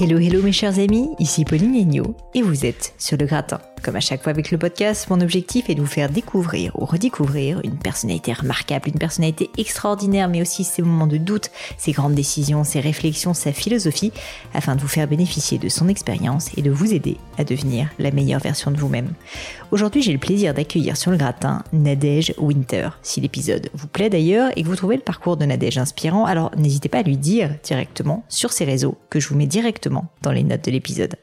Hello, hello mes chers amis, ici Pauline Agneau et vous êtes sur le gratin. Comme à chaque fois avec le podcast, mon objectif est de vous faire découvrir ou redécouvrir une personnalité remarquable, une personnalité extraordinaire, mais aussi ses moments de doute, ses grandes décisions, ses réflexions, sa philosophie, afin de vous faire bénéficier de son expérience et de vous aider à devenir la meilleure version de vous-même. Aujourd'hui, j'ai le plaisir d'accueillir sur le gratin Nadège Winter. Si l'épisode vous plaît d'ailleurs et que vous trouvez le parcours de Nadège inspirant, alors n'hésitez pas à lui dire directement sur ses réseaux que je vous mets directement dans les notes de l'épisode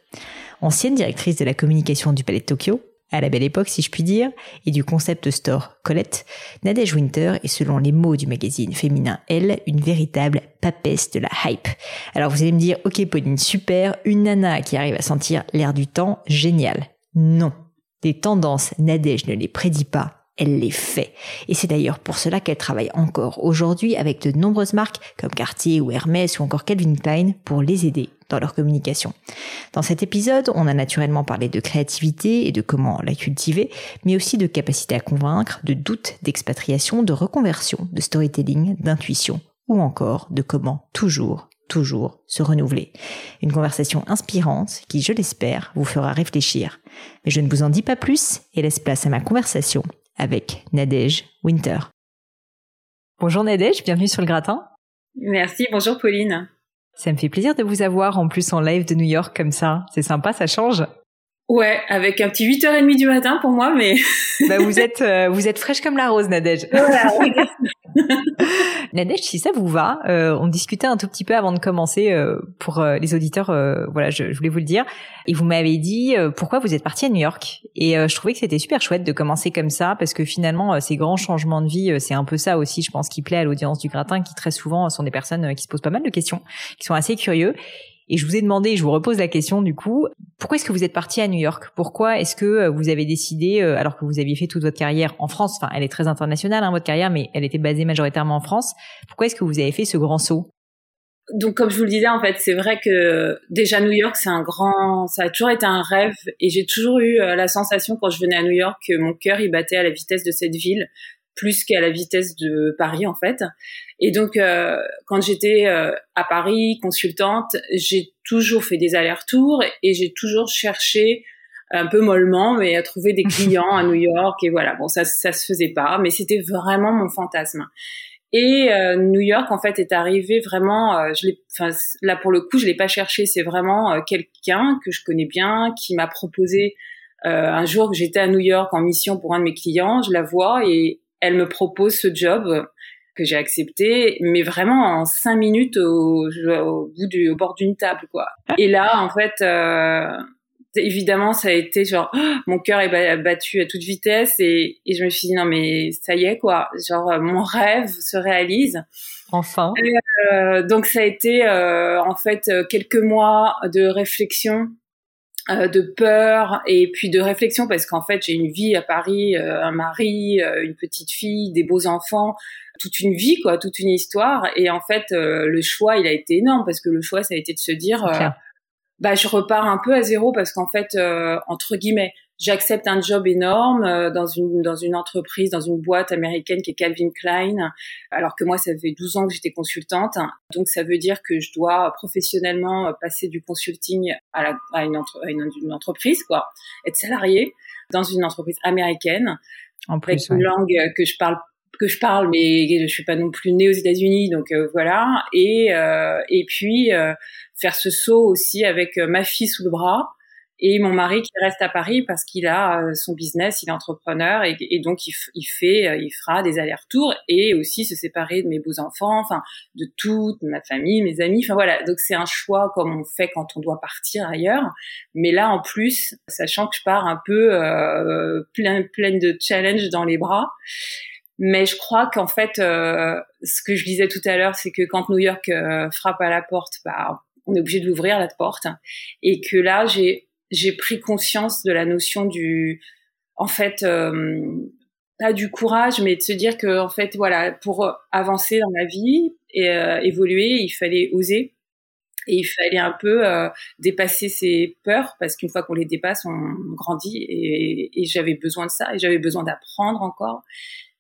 ancienne directrice de la communication du Palais de Tokyo, à la belle époque si je puis dire, et du concept store Colette, Nadège Winter est selon les mots du magazine féminin Elle, une véritable papesse de la hype. Alors vous allez me dire, ok Pauline, super, une nana qui arrive à sentir l'air du temps, génial. Non. Des tendances, Nadège ne les prédit pas, elle les fait. Et c'est d'ailleurs pour cela qu'elle travaille encore aujourd'hui avec de nombreuses marques comme Cartier ou Hermès ou encore Calvin Klein pour les aider dans leur communication. Dans cet épisode, on a naturellement parlé de créativité et de comment la cultiver, mais aussi de capacité à convaincre, de doute, d'expatriation, de reconversion, de storytelling, d'intuition, ou encore de comment toujours, toujours se renouveler. Une conversation inspirante qui, je l'espère, vous fera réfléchir. Mais je ne vous en dis pas plus et laisse place à ma conversation avec Nadège Winter. Bonjour Nadège, bienvenue sur le gratin. Merci, bonjour Pauline. Ça me fait plaisir de vous avoir en plus en live de New York comme ça. C'est sympa, ça change. Ouais, avec un petit 8h30 du matin pour moi, mais... bah vous êtes euh, vous êtes fraîche comme la rose, Nadège. Nadège, si ça vous va, euh, on discutait un tout petit peu avant de commencer euh, pour euh, les auditeurs. voilà, je, je, voulais vous le dire. Et vous m'avez dit pourquoi vous êtes partie à New York. Et je trouvais que c'était super chouette de commencer comme ça parce que finalement, ces grands changements de vie, c'est un peu ça aussi, je pense, qui plaît à l'audience du gratin, qui très souvent sont des personnes qui se posent pas mal de questions, qui sont assez curieux. Et je vous ai demandé, je vous repose la question du coup, pourquoi est-ce que vous êtes parti à New York? Pourquoi est-ce que euh, vous avez décidé, euh, alors que vous aviez fait toute votre carrière en France, enfin elle est très internationale hein, votre carrière, mais elle était basée majoritairement en France, pourquoi est-ce que vous avez fait ce grand saut? Donc comme je vous le disais en fait, c'est vrai que déjà New York c'est un grand, ça a toujours été un rêve et j'ai toujours eu euh, la sensation quand je venais à New York que mon cœur il battait à la vitesse de cette ville plus qu'à la vitesse de Paris en fait. Et donc, euh, quand j'étais euh, à Paris, consultante, j'ai toujours fait des allers-retours et j'ai toujours cherché un peu mollement, mais à trouver des clients à New York. Et voilà, bon, ça, ça se faisait pas, mais c'était vraiment mon fantasme. Et euh, New York, en fait, est arrivé vraiment. Euh, je l'ai, enfin, là pour le coup, je l'ai pas cherché. C'est vraiment euh, quelqu'un que je connais bien qui m'a proposé un jour que j'étais à New York en mission pour un de mes clients. Je la vois et elle me propose ce job que j'ai accepté, mais vraiment en cinq minutes au, au bout du, au bord d'une table, quoi. Et là, en fait, euh, évidemment, ça a été genre, mon cœur est battu à toute vitesse et, et, je me suis dit non mais ça y est quoi, genre mon rêve se réalise. Enfin. euh, donc ça a été euh, en fait quelques mois de réflexion euh, de peur et puis de réflexion parce qu'en fait j'ai une vie à Paris, euh, un mari, euh, une petite fille, des beaux enfants, toute une vie quoi, toute une histoire. Et en fait le choix il a été énorme parce que le choix ça a été de se dire bah je repars un peu à zéro parce qu'en fait entre guillemets j'accepte un job énorme euh, dans une dans une entreprise, dans une boîte américaine qui est Calvin Klein, alors que moi ça fait 12 ans que j'étais consultante. Donc ça veut dire que je dois professionnellement passer du consulting à, la, à, une, une, entreprise, quoi, être salarié dans une entreprise américaine, en plus, avec une langue que je parle que je parle, mais je suis pas non plus née aux États-Unis, donc euh, voilà. Et euh, et puis euh, faire ce saut aussi avec ma fille sous le bras et mon mari qui reste à Paris parce qu'il a euh, son business, il est entrepreneur et, et donc il, il, fait, euh, il fera des allers-retours et aussi se séparer de mes beaux enfants, enfin de toute ma famille, mes amis, enfin voilà. Donc c'est un choix comme on fait quand on doit partir ailleurs, mais là en plus, sachant que je pars un peu euh, plein, pleine de challenges dans les bras. Mais je crois qu'en fait, euh, ce que je disais tout à l'heure, c'est que quand New York frappe à la porte, bah, on est obligé de l'ouvrir la porte, et que là, j'ai j'ai pris conscience de la notion du, en fait, euh, pas du courage, mais de se dire que, en fait, voilà, pour avancer dans la vie et euh, évoluer, il fallait oser. Et il fallait un peu euh, dépasser ses peurs parce qu'une fois qu'on les dépasse, on grandit. Et, j'avais besoin de ça et j'avais besoin d'apprendre encore.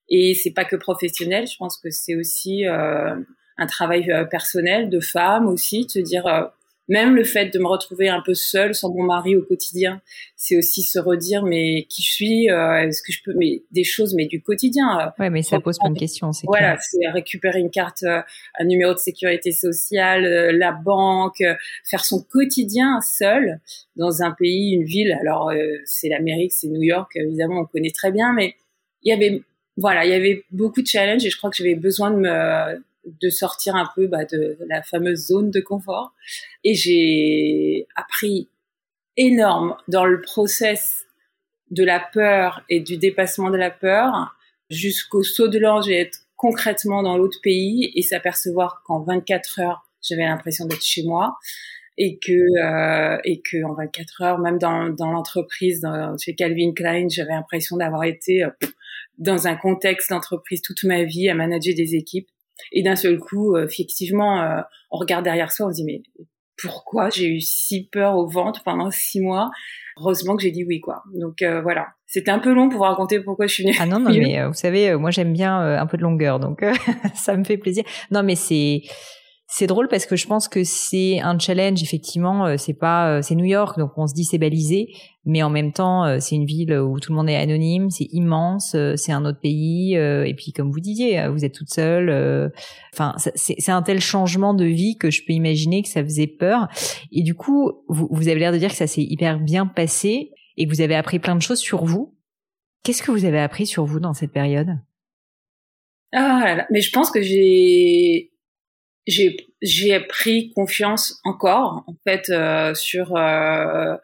Et c'est pas que professionnel. Je pense que c'est aussi un travail personnel de femme aussi, de se dire même le fait de me retrouver un peu seule sans mon mari au quotidien, c'est aussi se redire mais qui je suis, euh, est-ce que je peux, mais des choses mais du quotidien. Euh, ouais, mais ça pose plein de questions. C'est voilà, c'est récupérer une carte, euh, un numéro de sécurité sociale, la banque, faire son quotidien seul dans un pays, une ville. Alors c'est l'Amérique, c'est New York, évidemment on connaît très bien, mais il y avait voilà, il y avait beaucoup de challenges et je crois que j'avais besoin de me de sortir un peu bah, de, la fameuse zone de confort. Et j'ai appris énorme dans le process de la peur et du dépassement de la peur jusqu'au saut de l'ange et être concrètement dans l'autre pays et s'apercevoir qu'en 24 heures, j'avais l'impression d'être chez moi et que euh, et que en 24 heures, même dans, dans l'entreprise, chez Calvin Klein, j'avais l'impression d'avoir été euh, dans un contexte d'entreprise toute ma vie à manager des équipes et d'un seul coup, euh, effectivement, euh, on regarde derrière soi, on se dit mais pourquoi j'ai eu si peur au ventre pendant six mois? Heureusement que j'ai dit oui, quoi. Donc euh, voilà, c'était un peu long pour vous raconter pourquoi je suis venue. Ah non, non, mais vous savez, moi j'aime bien un peu de longueur, donc ça me fait plaisir. Non, mais c'est c'est drôle parce que je pense que c'est un challenge effectivement. Euh, c'est pas, euh, c'est New York, donc on se dit c'est balisé, mais en même temps euh, c'est une ville où tout le monde est anonyme, c'est immense, c'est un autre pays, et puis comme vous disiez, vous êtes toute seule. Enfin, c'est un tel changement de vie que je peux imaginer que ça faisait peur. Et du coup, vous, vous avez l'air de dire que ça s'est hyper bien passé et que vous avez appris plein de choses sur vous. Qu'est-ce que vous avez appris sur vous dans cette période? Ah, mais je pense que j'ai j'ai j'ai pris confiance encore en fait euh, sur euh,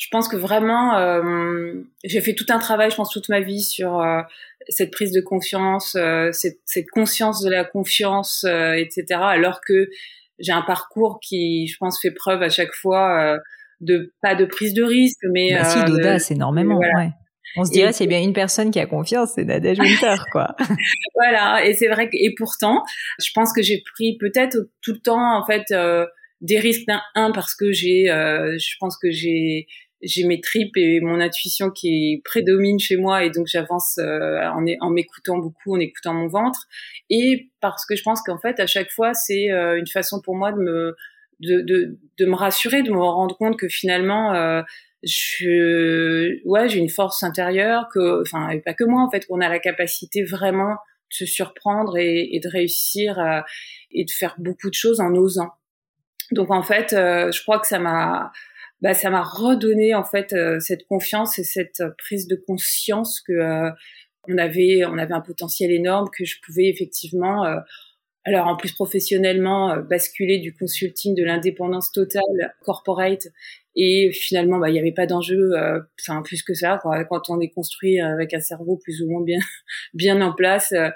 je pense que vraiment euh, j'ai fait tout un travail je pense toute ma vie sur euh, cette prise de confiance euh, cette, cette, conscience de la confiance etc alors que j'ai un parcours qui je pense fait preuve à chaque fois de pas de prise de risque mais bah, si d'audace énormément ouais on se dirait, c'est bien une personne qui a confiance, c'est Nadège Winter, quoi. voilà. Et c'est vrai que, et pourtant, je pense que j'ai pris peut-être tout le temps, en fait, euh, des risques d'un, un, parce que j'ai, euh, je pense que j'ai, j'ai mes tripes et mon intuition qui prédomine chez moi et donc j'avance euh, en, en m'écoutant beaucoup, en écoutant mon ventre et parce que je pense qu'en fait à chaque fois c'est une façon pour moi de me de, de, de me rassurer, de me rendre compte que finalement je ouais j'ai une force intérieure que enfin pas que moi en fait qu'on a la capacité vraiment de se surprendre et, et de réussir euh, et de faire beaucoup de choses en osant. Donc en fait euh, je crois que ça m'a bah, ça m'a redonné en fait euh, cette confiance et cette prise de conscience que on avait on avait un potentiel énorme que je pouvais effectivement alors en plus professionnellement basculer du consulting de l'indépendance totale corporate et finalement, bah, il n'y avait pas d'enjeu, euh, plus que ça. Quoi. Quand on est construit avec un cerveau plus ou moins bien bien en place, euh,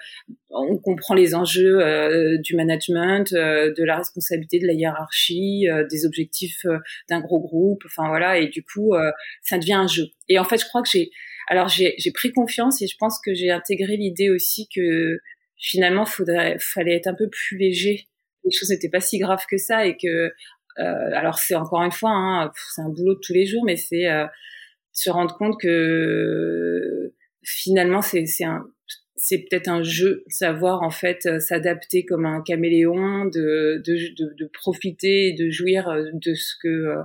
on comprend les enjeux euh, du management, de la responsabilité de la hiérarchie, des objectifs d'un gros groupe. Enfin voilà, et du coup, ça devient un jeu. Et en fait, je crois que j'ai, alors j'ai pris confiance et je pense que j'ai intégré l'idée aussi que finalement, faudrait, fallait être un peu plus léger. Les choses n'étaient pas si graves que ça et que euh, alors c'est encore une fois, hein, c'est un boulot de tous les jours, mais c'est euh, se rendre compte que finalement c'est un c'est peut-être un jeu, savoir en fait euh, s'adapter comme un caméléon, de, de, de, profiter et de jouir de ce que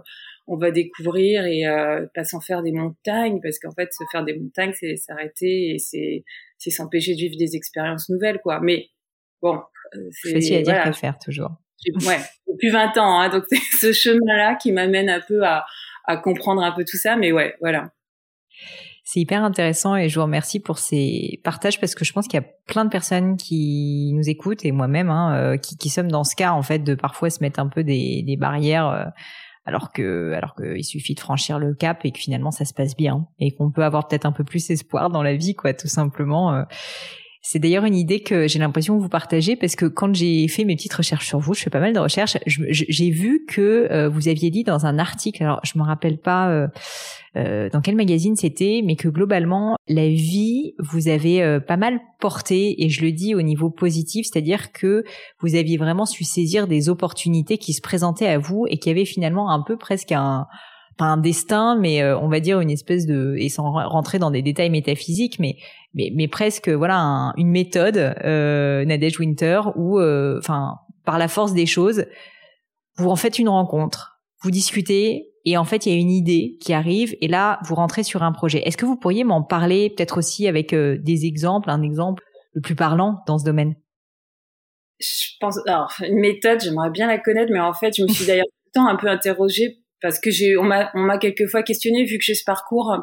on va découvrir et euh, pas s'en faire des montagnes, parce qu'en fait se faire des montagnes c'est s'arrêter et c'est c'est s'empêcher de vivre des expériences nouvelles quoi. Mais bon, c'est facile à dire voilà. faire toujours ouais, depuis 20 ans. Hein, donc c'est ce chemin-là qui m'amène un peu à, à comprendre un peu tout ça. Mais ouais, voilà. C'est hyper intéressant et je vous remercie pour ces partages parce que je pense qu'il y a plein de personnes qui nous écoutent et moi-même hein, euh, qui, qui sommes dans ce cas en fait de parfois se mettre un peu des, des barrières euh, alors que alors qu'il suffit de franchir le cap et que finalement ça se passe bien et qu'on peut avoir peut-être un peu plus espoir dans la vie quoi tout simplement. C'est d'ailleurs une idée que j'ai l'impression que vous partagez parce que quand j'ai fait mes petites recherches sur vous, je fais pas mal de recherches, j'ai vu que euh, vous aviez dit dans un article, alors je me rappelle pas euh, euh, dans quel magazine c'était, mais que globalement la vie vous avez pas mal porté et je le dis au niveau positif, c'est-à-dire que vous aviez vraiment su saisir des opportunités qui se présentaient à vous et qui avaient finalement un peu presque un pas un destin, mais on va dire une espèce de, et sans rentrer dans des détails métaphysiques, mais mais, mais presque voilà une méthode euh, Nadège Winter où, euh, enfin, par la force des choses, vous en faites une rencontre, vous discutez et en fait il y a une idée qui arrive et là vous rentrez sur un projet. Est-ce que vous pourriez m'en parler peut-être aussi avec euh, des exemples, un exemple le plus parlant dans ce domaine? Je pense, alors une méthode, j'aimerais bien la connaître, mais en fait je me suis d'ailleurs tout le temps un peu interrogée parce que j'ai, on m'a, on m'a quelquefois questionné vu que j'ai ce parcours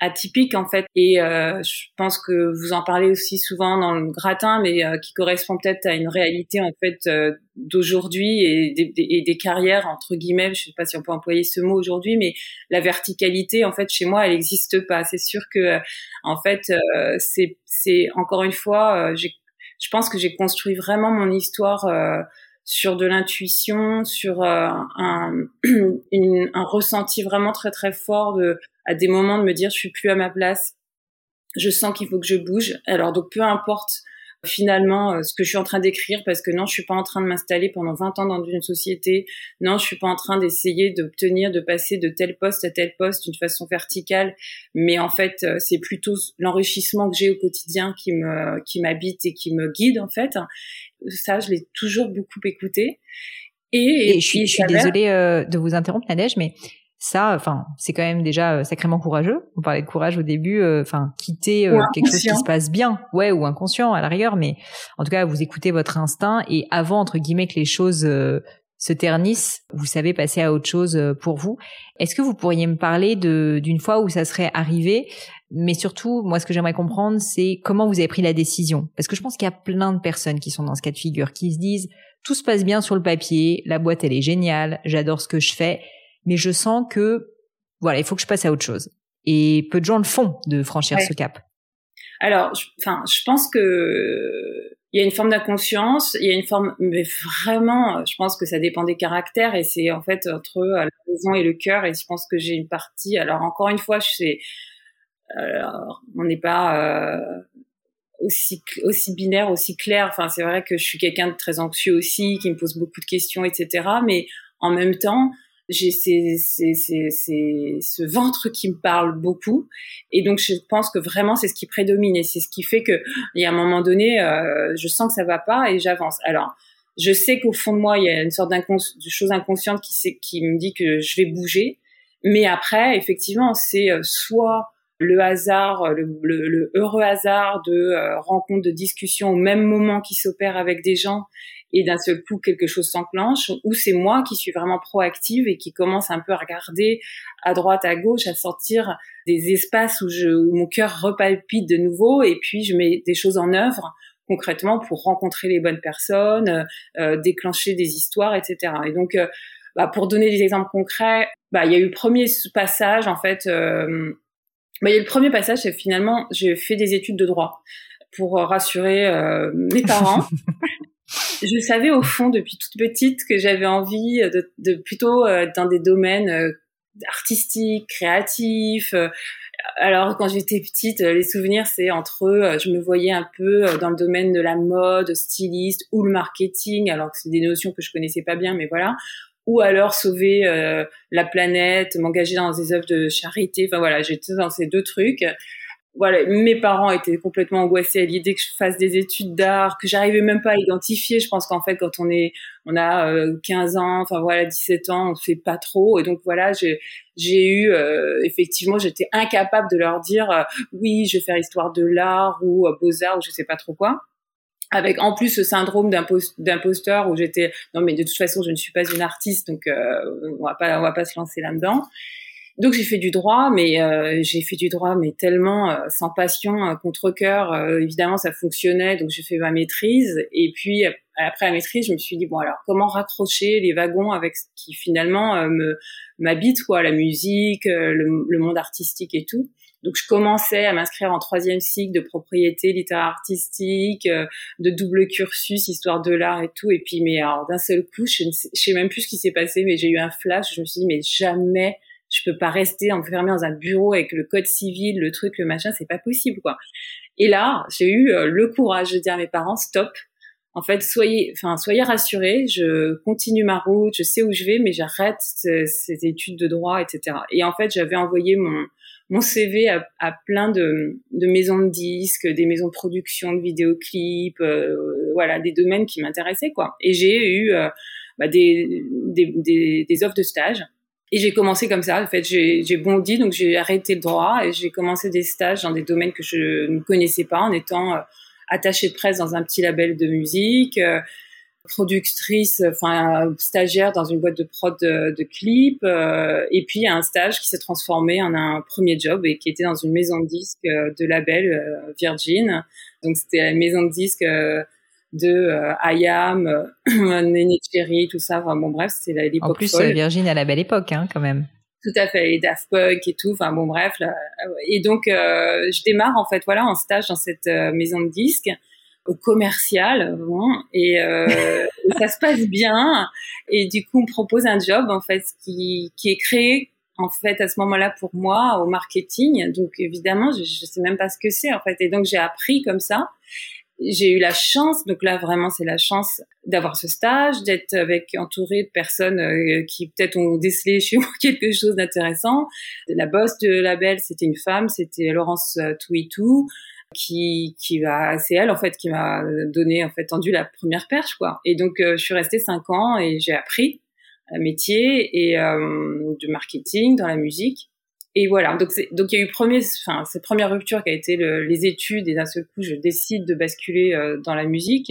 atypique en fait. Et euh, je pense que vous en parlez aussi souvent dans le gratin mais euh, qui correspond peut-être à une réalité en fait euh, d'aujourd'hui et des, et des, carrières entre guillemets. Je sais pas si on peut employer ce mot aujourd'hui mais la verticalité en fait chez moi elle n'existe pas. C'est sûr que en fait c'est c'est encore une fois j'ai je pense que j'ai construit vraiment mon histoire sur de l'intuition, sur euh, un, un ressenti vraiment très très fort de à des moments de me dire je suis plus à ma place, je sens qu'il faut que je bouge. Alors donc peu importe finalement euh, ce que je suis en train d'écrire parce que non, je suis pas en train de m'installer pendant 20 ans dans une société. Non, je suis pas en train d'essayer d'obtenir de passer de tel poste à tel poste d'une façon verticale, mais en fait, euh, c'est plutôt l'enrichissement que j'ai au quotidien qui me qui m'habite et qui me guide en fait. Ça, je l'ai toujours beaucoup écouté. Et, je suis, je suis désolée euh, de vous interrompre Nadège, mais ça, enfin, c'est quand même déjà euh, sacrément courageux. On parlait de courage au début, euh, enfin, quitter euh, quelque chose qui se passe bien, ouais, ou inconscient à la rigueur, mais en tout cas, vous écoutez votre instinct et avant entre guillemets que les choses se ternissent, vous savez passer à autre chose pour vous. Est-ce que vous pourriez me parler de d'une fois où ça serait arrivé? Mais surtout, moi, ce que j'aimerais comprendre, c'est comment vous avez pris la décision? Parce que je pense qu'il y a plein de personnes qui sont dans ce cas de figure, qui se disent, tout se passe bien sur le papier, la boîte, elle est géniale, j'adore ce que je fais, mais je sens que voilà, il faut que je passe à autre chose. Et peu de gens le font de franchir ce cap. Alors, enfin, je, pense que il y a une forme d'inconscience, il y a une forme, mais vraiment, je pense que ça dépend des caractères et c'est en fait entre la raison et le cœur. Et je pense que j'ai une partie. Alors encore une fois, je sais, alors, on n'est pas euh, aussi aussi binaire, aussi clair. Enfin, c'est vrai que je suis quelqu'un de très anxieux aussi, qui me pose beaucoup de questions, etc. Mais en même temps, j'ai ce ventre qui me parle beaucoup. Et donc je pense que vraiment c'est ce qui prédomine. Et c'est ce qui fait que il y a un moment donné euh, je sens que ça va pas et j'avance. Alors je sais qu'au fond de moi il y a une sorte de chose inconsciente qui qui me dit que je vais bouger. Mais après effectivement c'est euh, soit le hasard, le, le, heureux hasard de euh, rencontres, de discussions au même moment qui s'opèrent avec des gens et d'un seul coup quelque chose s'enclenche, ou c'est moi qui suis vraiment proactive et qui commence un peu à regarder à droite, à gauche, à sortir des espaces où, je, où mon cœur repalpite de nouveau et puis je mets des choses en œuvre concrètement pour rencontrer les bonnes personnes, euh, euh déclencher des histoires, etc. Et donc, euh, bah, pour donner des exemples concrets, bah, il y a eu le premier passage en fait. Euh, bah, il y a le premier passage, c'est finalement j'ai fait des études de droit pour rassurer mes parents. je savais au fond depuis toute petite que j'avais envie de, de plutôt euh, dans des domaines euh, artistiques, créatifs. Euh. alors quand j'étais petite, les souvenirs c'est entre eux, je me voyais un peu dans le domaine de la mode, styliste ou le marketing, alors que c'est des notions que je connaissais pas bien, mais voilà. Ou alors sauver la planète, m'engager dans des œuvres de charité. Enfin voilà, j'étais dans ces deux trucs voilà, mes parents étaient complètement angoissés à l'idée que je fasse des études d'art, que j'arrivais même pas à identifier. Je pense qu'en fait, quand on est, on a 15 euh, ans, enfin voilà, 17 ans, on fait pas trop. Et donc voilà, j'ai, eu, euh, effectivement, j'étais incapable de leur dire, euh, oui, je vais faire histoire de l'art ou beaux-arts ou je sais pas trop quoi. Avec en plus ce syndrome d'imposteur où j'étais, non mais de toute façon, je ne suis pas une artiste, donc on va pas, on va pas se lancer là-dedans. Donc j'ai fait du droit, mais euh, j'ai fait du droit, mais tellement euh, sans passion, euh, contre cœur. évidemment, ça fonctionnait, donc j'ai fait ma maîtrise. Et puis après la maîtrise, je me suis dit bon alors comment raccrocher les wagons avec ce qui finalement me m'habite quoi, la musique, le, monde artistique et tout. Donc je commençais à m'inscrire en troisième cycle de propriété littéraire artistique, de double cursus histoire de l'art et tout. Et puis mais alors d'un seul coup, je ne sais, je sais même plus ce qui s'est passé, mais j'ai eu un flash. Je me suis dit mais jamais je peux pas rester enfermée dans un bureau avec le code civil, le truc, le machin, c'est pas possible, quoi. Et là, j'ai eu euh, le courage de dire à mes parents, stop. En fait, soyez, enfin, soyez rassurés. Je continue ma route, je sais où je vais, mais j'arrête ces, études de droit, etc. Et en fait, j'avais envoyé mon mon CV à, plein de, de, maisons de disques, des maisons de production de vidéoclips, voilà, des domaines qui m'intéressaient quoi. Et j'ai eu bah, des, des, des, des offres de stage. Et j'ai commencé comme ça. En fait, j'ai bondi, donc j'ai arrêté le droit et j'ai commencé des stages dans des domaines que je ne connaissais pas, en étant euh, attachée de presse dans un petit label de musique, euh, productrice, enfin stagiaire dans une boîte de prod de, de clips, euh, et puis un stage qui s'est transformé en un premier job et qui était dans une maison de disques de label Virgin. Donc c'était la maison de disques de euh, IAM, euh, Nene Cherry, tout ça. Enfin, bon, bref, c'était l'époque. En plus, euh, Virgin à la belle époque, hein, quand même. Tout à fait, les Daft Punk et tout. Enfin, bon, bref. et donc, euh, je démarre, en fait, voilà, en stage dans cette maison de disques au commercial, bon, et, ça se passe bien. Et du coup, on me propose un job, en fait, qui, qui est créé en fait à ce moment-là pour moi au marketing donc évidemment je, je sais même pas ce que c'est en fait et donc j'ai appris comme ça j'ai eu la chance, donc là vraiment c'est la chance d'avoir ce stage, d'être avec entouré de personnes euh, qui peut-être ont décelé chez moi quelque chose d'intéressant. La boss de label, c'était une femme, c'était Laurence euh, Touitou qui qui va c'est elle en fait qui m'a donné en fait tendu la première perche quoi. Et donc euh, je suis restée cinq ans et j'ai appris un métier et euh, de marketing dans la musique et voilà, donc donc il y a eu premier, enfin cette première rupture qui a été le, les études et d'un seul coup je décide de basculer euh, dans la musique.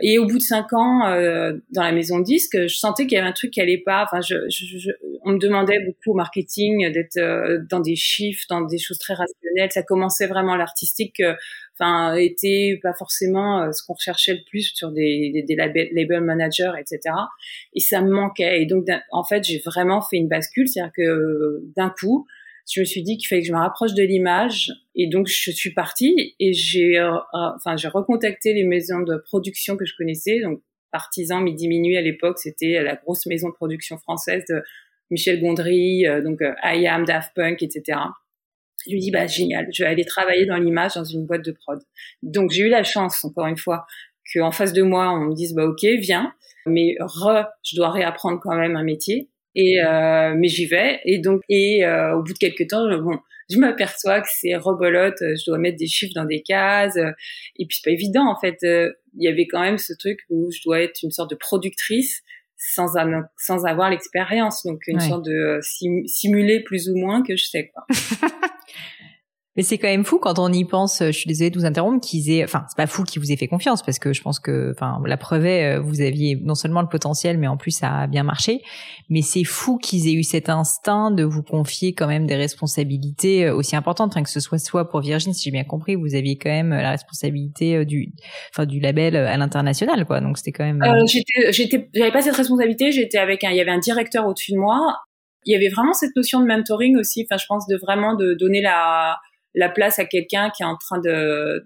Et au bout de cinq ans euh, dans la maison de disque, je sentais qu'il y avait un truc qui allait pas. Enfin, je, je, on me demandait beaucoup au marketing d'être euh, dans des chiffres, dans des choses très rationnelles. Ça commençait vraiment l'artistique. Enfin, était pas forcément ce qu'on recherchait le plus sur des, des, des label, label managers, etc. Et ça me manquait. Et donc, en fait, j'ai vraiment fait une bascule, c'est-à-dire que d'un coup, je me suis dit qu'il fallait que je me rapproche de l'image. Et donc je suis partie et j'ai euh, enfin j'ai recontacté les maisons de production que je connaissais. Donc Partisan Midi Minuit à l'époque c'était la grosse maison de production française de Michel Gondry euh, donc euh, I Am Daft Punk etc je lui dis bah génial je vais aller travailler dans l'image dans une boîte de prod. Donc j'ai eu la chance encore une fois qu'en face de moi on me dise bah ok viens. Mais re je dois réapprendre quand même un métier et euh, mais j'y vais. Et donc, et euh, au bout de quelques temps, bon, je m'aperçois que c'est rebolote. Je dois mettre des chiffres dans des cases. Et puis c'est pas évident en fait. Il y avait quand même ce truc où je dois être une sorte de productrice sans, sans avoir l'expérience. Donc une sorte de simuler plus ou moins que je sais quoi. Mais c'est quand même fou quand on y pense. Je suis désolée de vous interrompre. Qu'ils aient, enfin, c'est pas fou qu'ils vous aient fait confiance parce que je pense que, enfin, la preuve est, euh, vous aviez non seulement le potentiel, mais en plus ça a bien marché. Mais c'est fou qu'ils aient eu cet instinct de vous confier quand même des responsabilités euh, aussi importantes, enfin que ce soit soit pour Virgin, si j'ai bien compris, vous aviez quand même la responsabilité euh, du, enfin, du label à l'international, quoi. Donc c'était quand même. Euh, j'étais, j'étais, j'avais pas cette responsabilité. J'étais avec un, il y avait un directeur au-dessus de moi. Il y avait vraiment cette notion de mentoring aussi. Enfin, je pense de vraiment de donner la la place à quelqu'un qui est en train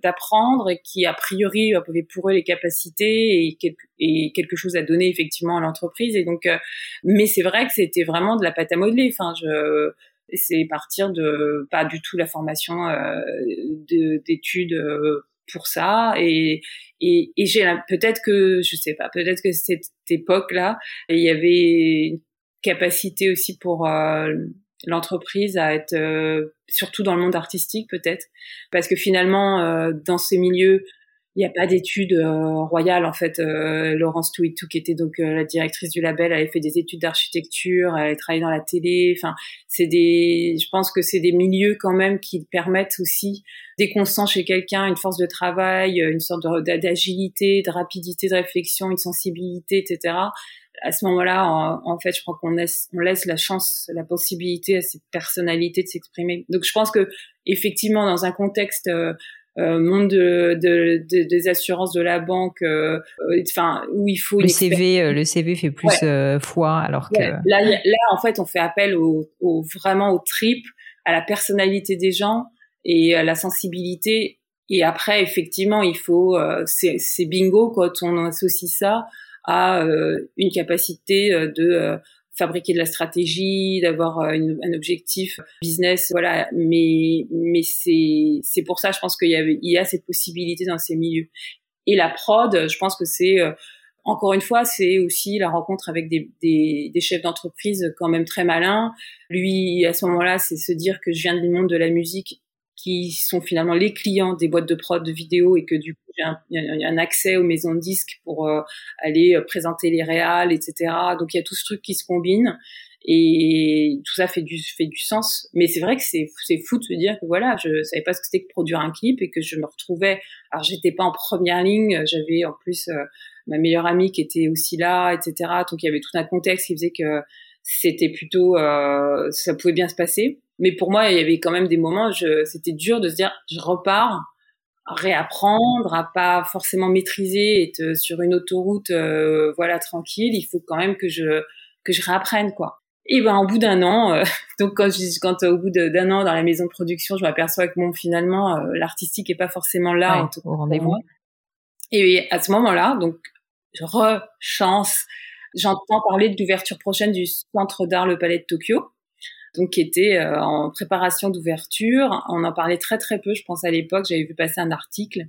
d'apprendre et qui a priori avait pour eux les capacités et, et quelque chose à donner effectivement à l'entreprise. Et donc euh, mais c'est vrai que c'était vraiment de la pâte à modeler. Enfin je c'est partir de pas du tout la formation euh, d'études euh, pour ça. Et et, et j'ai peut-être que je sais pas peut-être que cette époque là il y avait une capacité aussi pour euh, l'entreprise à être euh, surtout dans le monde artistique peut-être. Parce que finalement euh, dans ces milieux il n'y a pas d'études euh, royales en fait. Laurence Touitou qui était donc la directrice du label avait fait des études d'architecture elle a travaillé dans la télé. Enfin c'est des je pense que c'est des milieux quand même qui permettent aussi dès qu'on sent chez quelqu'un une force de travail une sorte d'agilité de rapidité de réflexion une sensibilité etc à ce moment-là, en, fait, je crois qu'on laisse, on laisse la chance, la possibilité à cette personnalité de s'exprimer. Donc, je pense que effectivement, dans un contexte euh, euh monde de, de, de, des assurances de la banque, euh, euh enfin où il faut le CV, euh, le CV fait plus foi, alors que là, là, en fait, on fait appel au, au, vraiment au trip, à la personnalité des gens et à la sensibilité. Et après, effectivement, il faut, c'est bingo quand on associe ça à euh, une capacité euh, de euh, fabriquer de la stratégie, d'avoir un objectif business, voilà. Mais mais c'est c'est pour ça, je pense qu'il y a il y a cette possibilité dans ces milieux. Et la prod, je pense que c'est encore une fois, c'est aussi la rencontre avec des, des, des chefs d'entreprise quand même très malins. Lui, à ce moment-là, c'est se dire que je viens du monde de la musique, qui sont finalement les clients des boîtes de prod de vidéo et que du coup j'ai un, un, accès aux maisons de disques pour euh, aller euh, présenter les réals, etc. Donc il y a tout ce truc qui se combine et tout ça fait du fait du sens. Mais c'est vrai que c'est c'est fou de se dire que voilà, je savais pas ce que c'était que produire un clip et que je me retrouvais. Alors j'étais pas en première ligne, j'avais en plus euh, ma meilleure amie qui était aussi là, etc. Donc il y avait tout un contexte qui faisait que c'était plutôt, euh, ça pouvait bien se passer. Mais pour moi, il y avait quand même des moments, c'était dur de se dire, je repars, réapprendre, à pas forcément maîtriser, être sur une autoroute, euh, voilà, tranquille. Il faut quand même que je que je réapprenne, quoi. Et ben au bout d'un an, euh, donc quand je, quand au bout d'un an dans la maison de production, je m'aperçois que bon finalement l'artistique est pas forcément là au rendez-vous. Et à ce moment-là, donc je rechance. J'entends parler de l'ouverture prochaine du Centre d'art Le Palais de Tokyo, donc qui était euh, en préparation d'ouverture. On en parlait très très peu, je pense à l'époque, j'avais vu passer un article.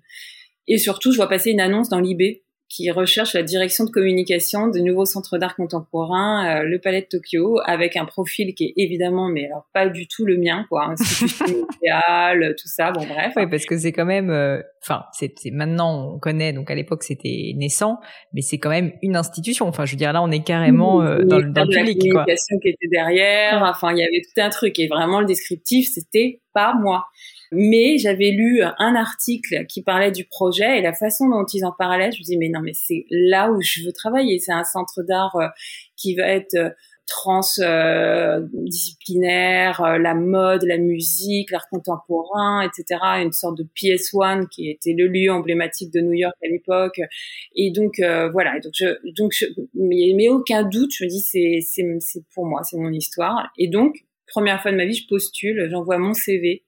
Et surtout, je vois passer une annonce dans l'IB qui recherche la direction de communication du nouveau centre d'art contemporain, euh, le Palais de Tokyo, avec un profil qui est évidemment, mais alors pas du tout le mien, quoi, institution idéale, tout ça, bon bref. Oui, parce que c'est quand même, euh, enfin, c'est maintenant on connaît, donc à l'époque c'était naissant, mais c'est quand même une institution. Enfin, je veux dire là, on est carrément euh, dans, dans, le public, la communication qui était derrière. Enfin, il y avait tout un truc et vraiment le descriptif, c'était pas moi. Mais j'avais lu un article qui parlait du projet et la façon dont ils en parlaient, je me dis mais non mais c'est là où je veux travailler. C'est un centre d'art euh, qui va être euh, transdisciplinaire, euh, la mode, la musique, l'art contemporain, etc. Une sorte de PS1 qui était le lieu emblématique de New York à l'époque. Et donc voilà. Donc je, donc mais, aucun doute, je me dis c'est c'est pour moi, c'est mon histoire. Et donc première fois de ma vie, je postule, j'envoie mon CV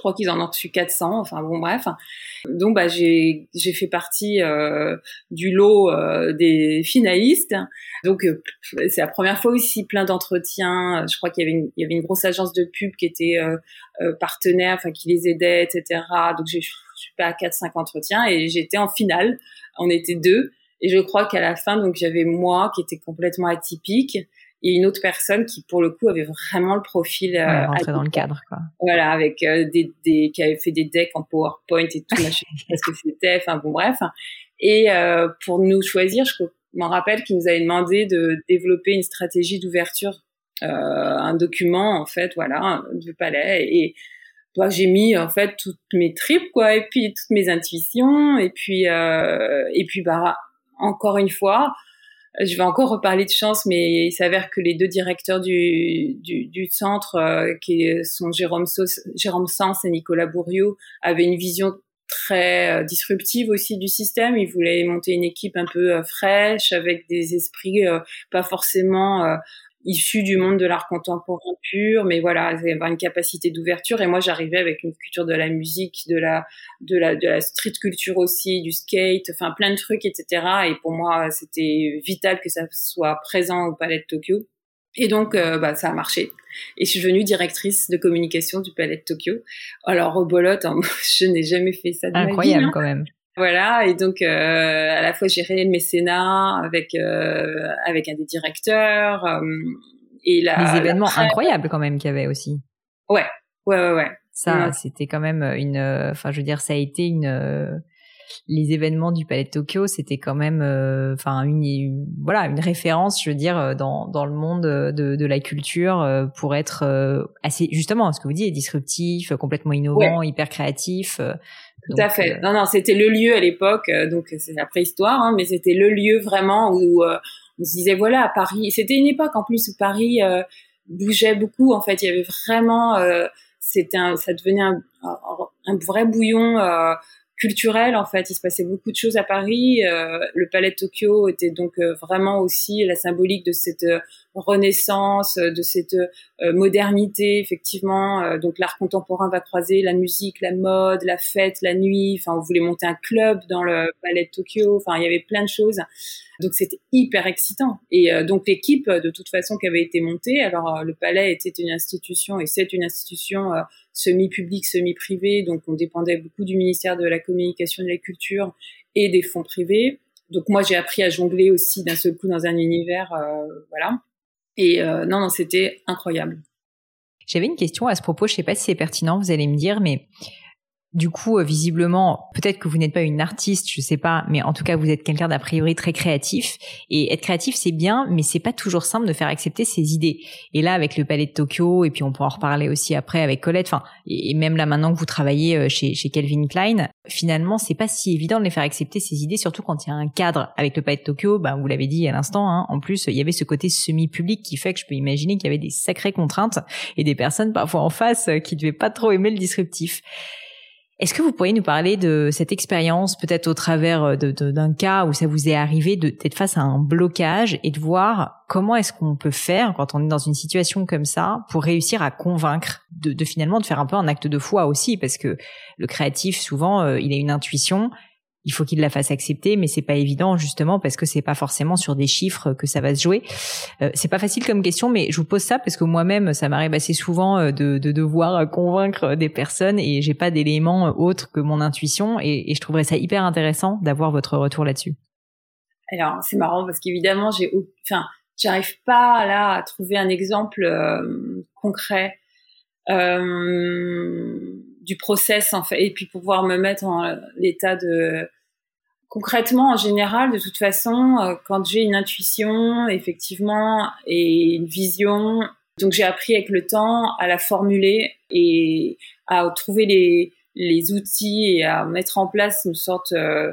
je crois qu'ils en ont reçu 400. Enfin bon, bref. Donc bah j'ai fait partie euh, du lot euh, des finalistes. Donc euh, c'est la première fois aussi plein d'entretiens. Je crois qu'il y avait une, grosse agence de pub qui était partenaire, enfin qui les aidait, etc. Donc j'ai je suis pas à 4-5 entretiens et j'étais en finale. On était deux. Et je crois qu'à la fin, donc j'avais moi qui était complètement atypique et une autre personne qui pour le coup avait vraiment le profil euh, dans le cadre quoi. Voilà, avec euh, des, des qui avait fait des decks en PowerPoint et tout, machin, ce que c'était, enfin bon bref. Et euh, pour nous choisir, je m'en rappelle qu'il nous avait demandé de développer une stratégie d'ouverture, euh, un document en fait, voilà, du palais et toi j'ai mis en fait toutes mes tripes quoi et puis toutes mes intuitions et puis euh, et puis bah encore une fois je vais encore reparler de chance, mais il s'avère que les deux directeurs du, centre, euh, qui sont Jérôme, Sauce, Jérôme Sens et Nicolas Bourriot, avaient une vision très euh, disruptive aussi du système. Ils voulaient monter une équipe un peu euh, fraîche, avec des esprits pas forcément issu du monde de l'art contemporain pur, mais voilà, avoir une capacité d'ouverture. Et moi, j'arrivais avec une culture de la musique, de la, de la, de la street culture aussi, du skate, enfin plein de trucs, etc. Et pour moi, c'était vital que ça soit présent au Palais de Tokyo. Et donc, euh, bah, ça a marché. Et je suis devenue directrice de communication du Palais de Tokyo. Alors, au bolotte, hein, je n'ai jamais fait ça de Incroyable ma vie, hein. quand même. Voilà, et donc euh, à la fois gérer le mécénat avec euh, avec un des directeurs euh, et la, les événements incroyables quand même qu'il y avait aussi. Ouais, ouais, ouais, ouais. Ça, c'était quand même une. Enfin, je veux dire, ça a été une. les événements du Palais de Tokyo, c'était quand même, enfin, une, voilà, une référence, je veux dire, dans dans le monde de, de la culture pour être assez justement, ce que vous dites, disruptif, complètement innovant, hyper créatif. Tout à fait. Euh, non, non, c'était le lieu à l'époque, euh, donc c'est la préhistoire, hein, mais c'était le lieu vraiment où euh, on se disait voilà, à Paris. C'était une époque en plus où Paris bougeait beaucoup. En fait, il y avait vraiment, c'était, ça devenait un, un, vrai bouillon culturel en fait. Il se passait beaucoup de choses à Paris. Euh, le Palais de Tokyo était donc euh, vraiment aussi la symbolique de cette euh, renaissance, de cette modernité effectivement. donc l'art contemporain va croiser la musique, la mode, la fête, la nuit. Enfin, on voulait monter un club dans le Palais de Tokyo. Enfin, il y avait plein de choses. Donc c'était hyper excitant. Et donc l'équipe, de toute façon, qui avait été montée. Alors le Palais était une institution et c'est une institution semi-public, semi-privé, donc on dépendait beaucoup du ministère de la Communication et de la Culture et des fonds privés. donc moi j'ai appris à jongler aussi d'un seul coup dans un univers, voilà. Et non, non, c'était incroyable. J'avais une question à ce propos, je sais pas si c'est pertinent, vous allez me dire, mais du coup, euh, visiblement, peut-être que vous n'êtes pas une artiste, je sais pas, mais en tout cas, vous êtes quelqu'un d'a priori très créatif. Et être créatif, c'est bien, mais c'est pas toujours simple de faire accepter ses idées. Et là, avec le Palais de Tokyo, et puis on pourra en reparler aussi après avec Colette, enfin, et même là maintenant que vous travaillez euh, chez, chez Calvin Klein, finalement, c'est pas si évident de les faire accepter ses idées, surtout quand il y a un cadre. Avec le Palais de Tokyo, bah, vous l'avez dit à l'instant, hein, en plus, il y avait ce côté semi-public qui fait que je peux imaginer qu'il y avait des sacrées contraintes et des personnes parfois en face euh, qui devaient pas trop aimer le disruptif. Est-ce que vous pourriez nous parler de cette expérience, peut-être au travers euh, d'un cas où ça vous est arrivé d'être face à un blocage et de voir comment est-ce qu'on peut faire quand on est dans une situation comme ça pour réussir à convaincre, de, de, finalement de faire un peu un acte de foi aussi, parce que le créatif souvent euh, il a une intuition, il faut qu'il la fasse accepter, mais c'est pas évident justement parce que c'est pas forcément sur des chiffres que ça va se jouer. Euh, c'est pas facile comme question, mais je vous pose ça parce que moi-même, ça m'arrive assez souvent euh, de, de, devoir convaincre des personnes et j'ai pas d'éléments autres que mon intuition et, et je trouverais ça hyper intéressant d'avoir votre retour là-dessus. Alors c'est marrant parce qu'évidemment j'ai, enfin, j'arrive pas là à trouver un exemple euh, concret. Euh, du process en fait et puis pouvoir me mettre en l'état de concrètement en général de toute façon euh, quand j'ai une intuition effectivement et une vision donc j'ai appris avec le temps à la formuler et à trouver les, les outils et à mettre en place une sorte euh,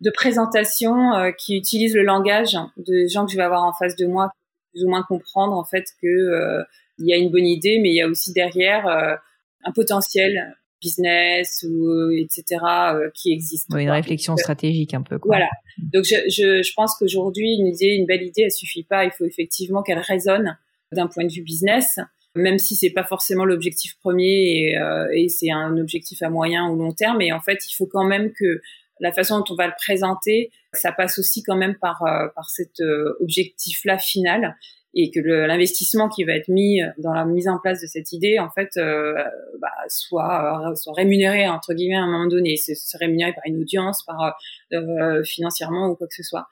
de présentation euh, qui utilise le langage de gens que je vais avoir en face de moi plus ou moins comprendre en fait que il y a une bonne idée mais il y a aussi derrière un potentiel business ou etc euh, qui existe. une réflexion stratégique un peu. Quoi. Voilà. Donc je, je, je pense qu'aujourd'hui une idée, une belle idée, elle suffit pas. Il faut effectivement qu'elle résonne d'un point de vue business, même si c'est pas forcément l'objectif premier et, euh, et c'est un objectif à moyen ou long terme. Mais en fait, il faut quand même que la façon dont on va le présenter, ça passe aussi quand même par euh, par cet objectif là final et que l'investissement qui va être mis dans la mise en place de cette idée, en fait, euh, bah, soit, euh, soit rémunéré entre guillemets à un moment donné, c'est rémunéré par une audience, par euh, financièrement ou quoi que ce soit.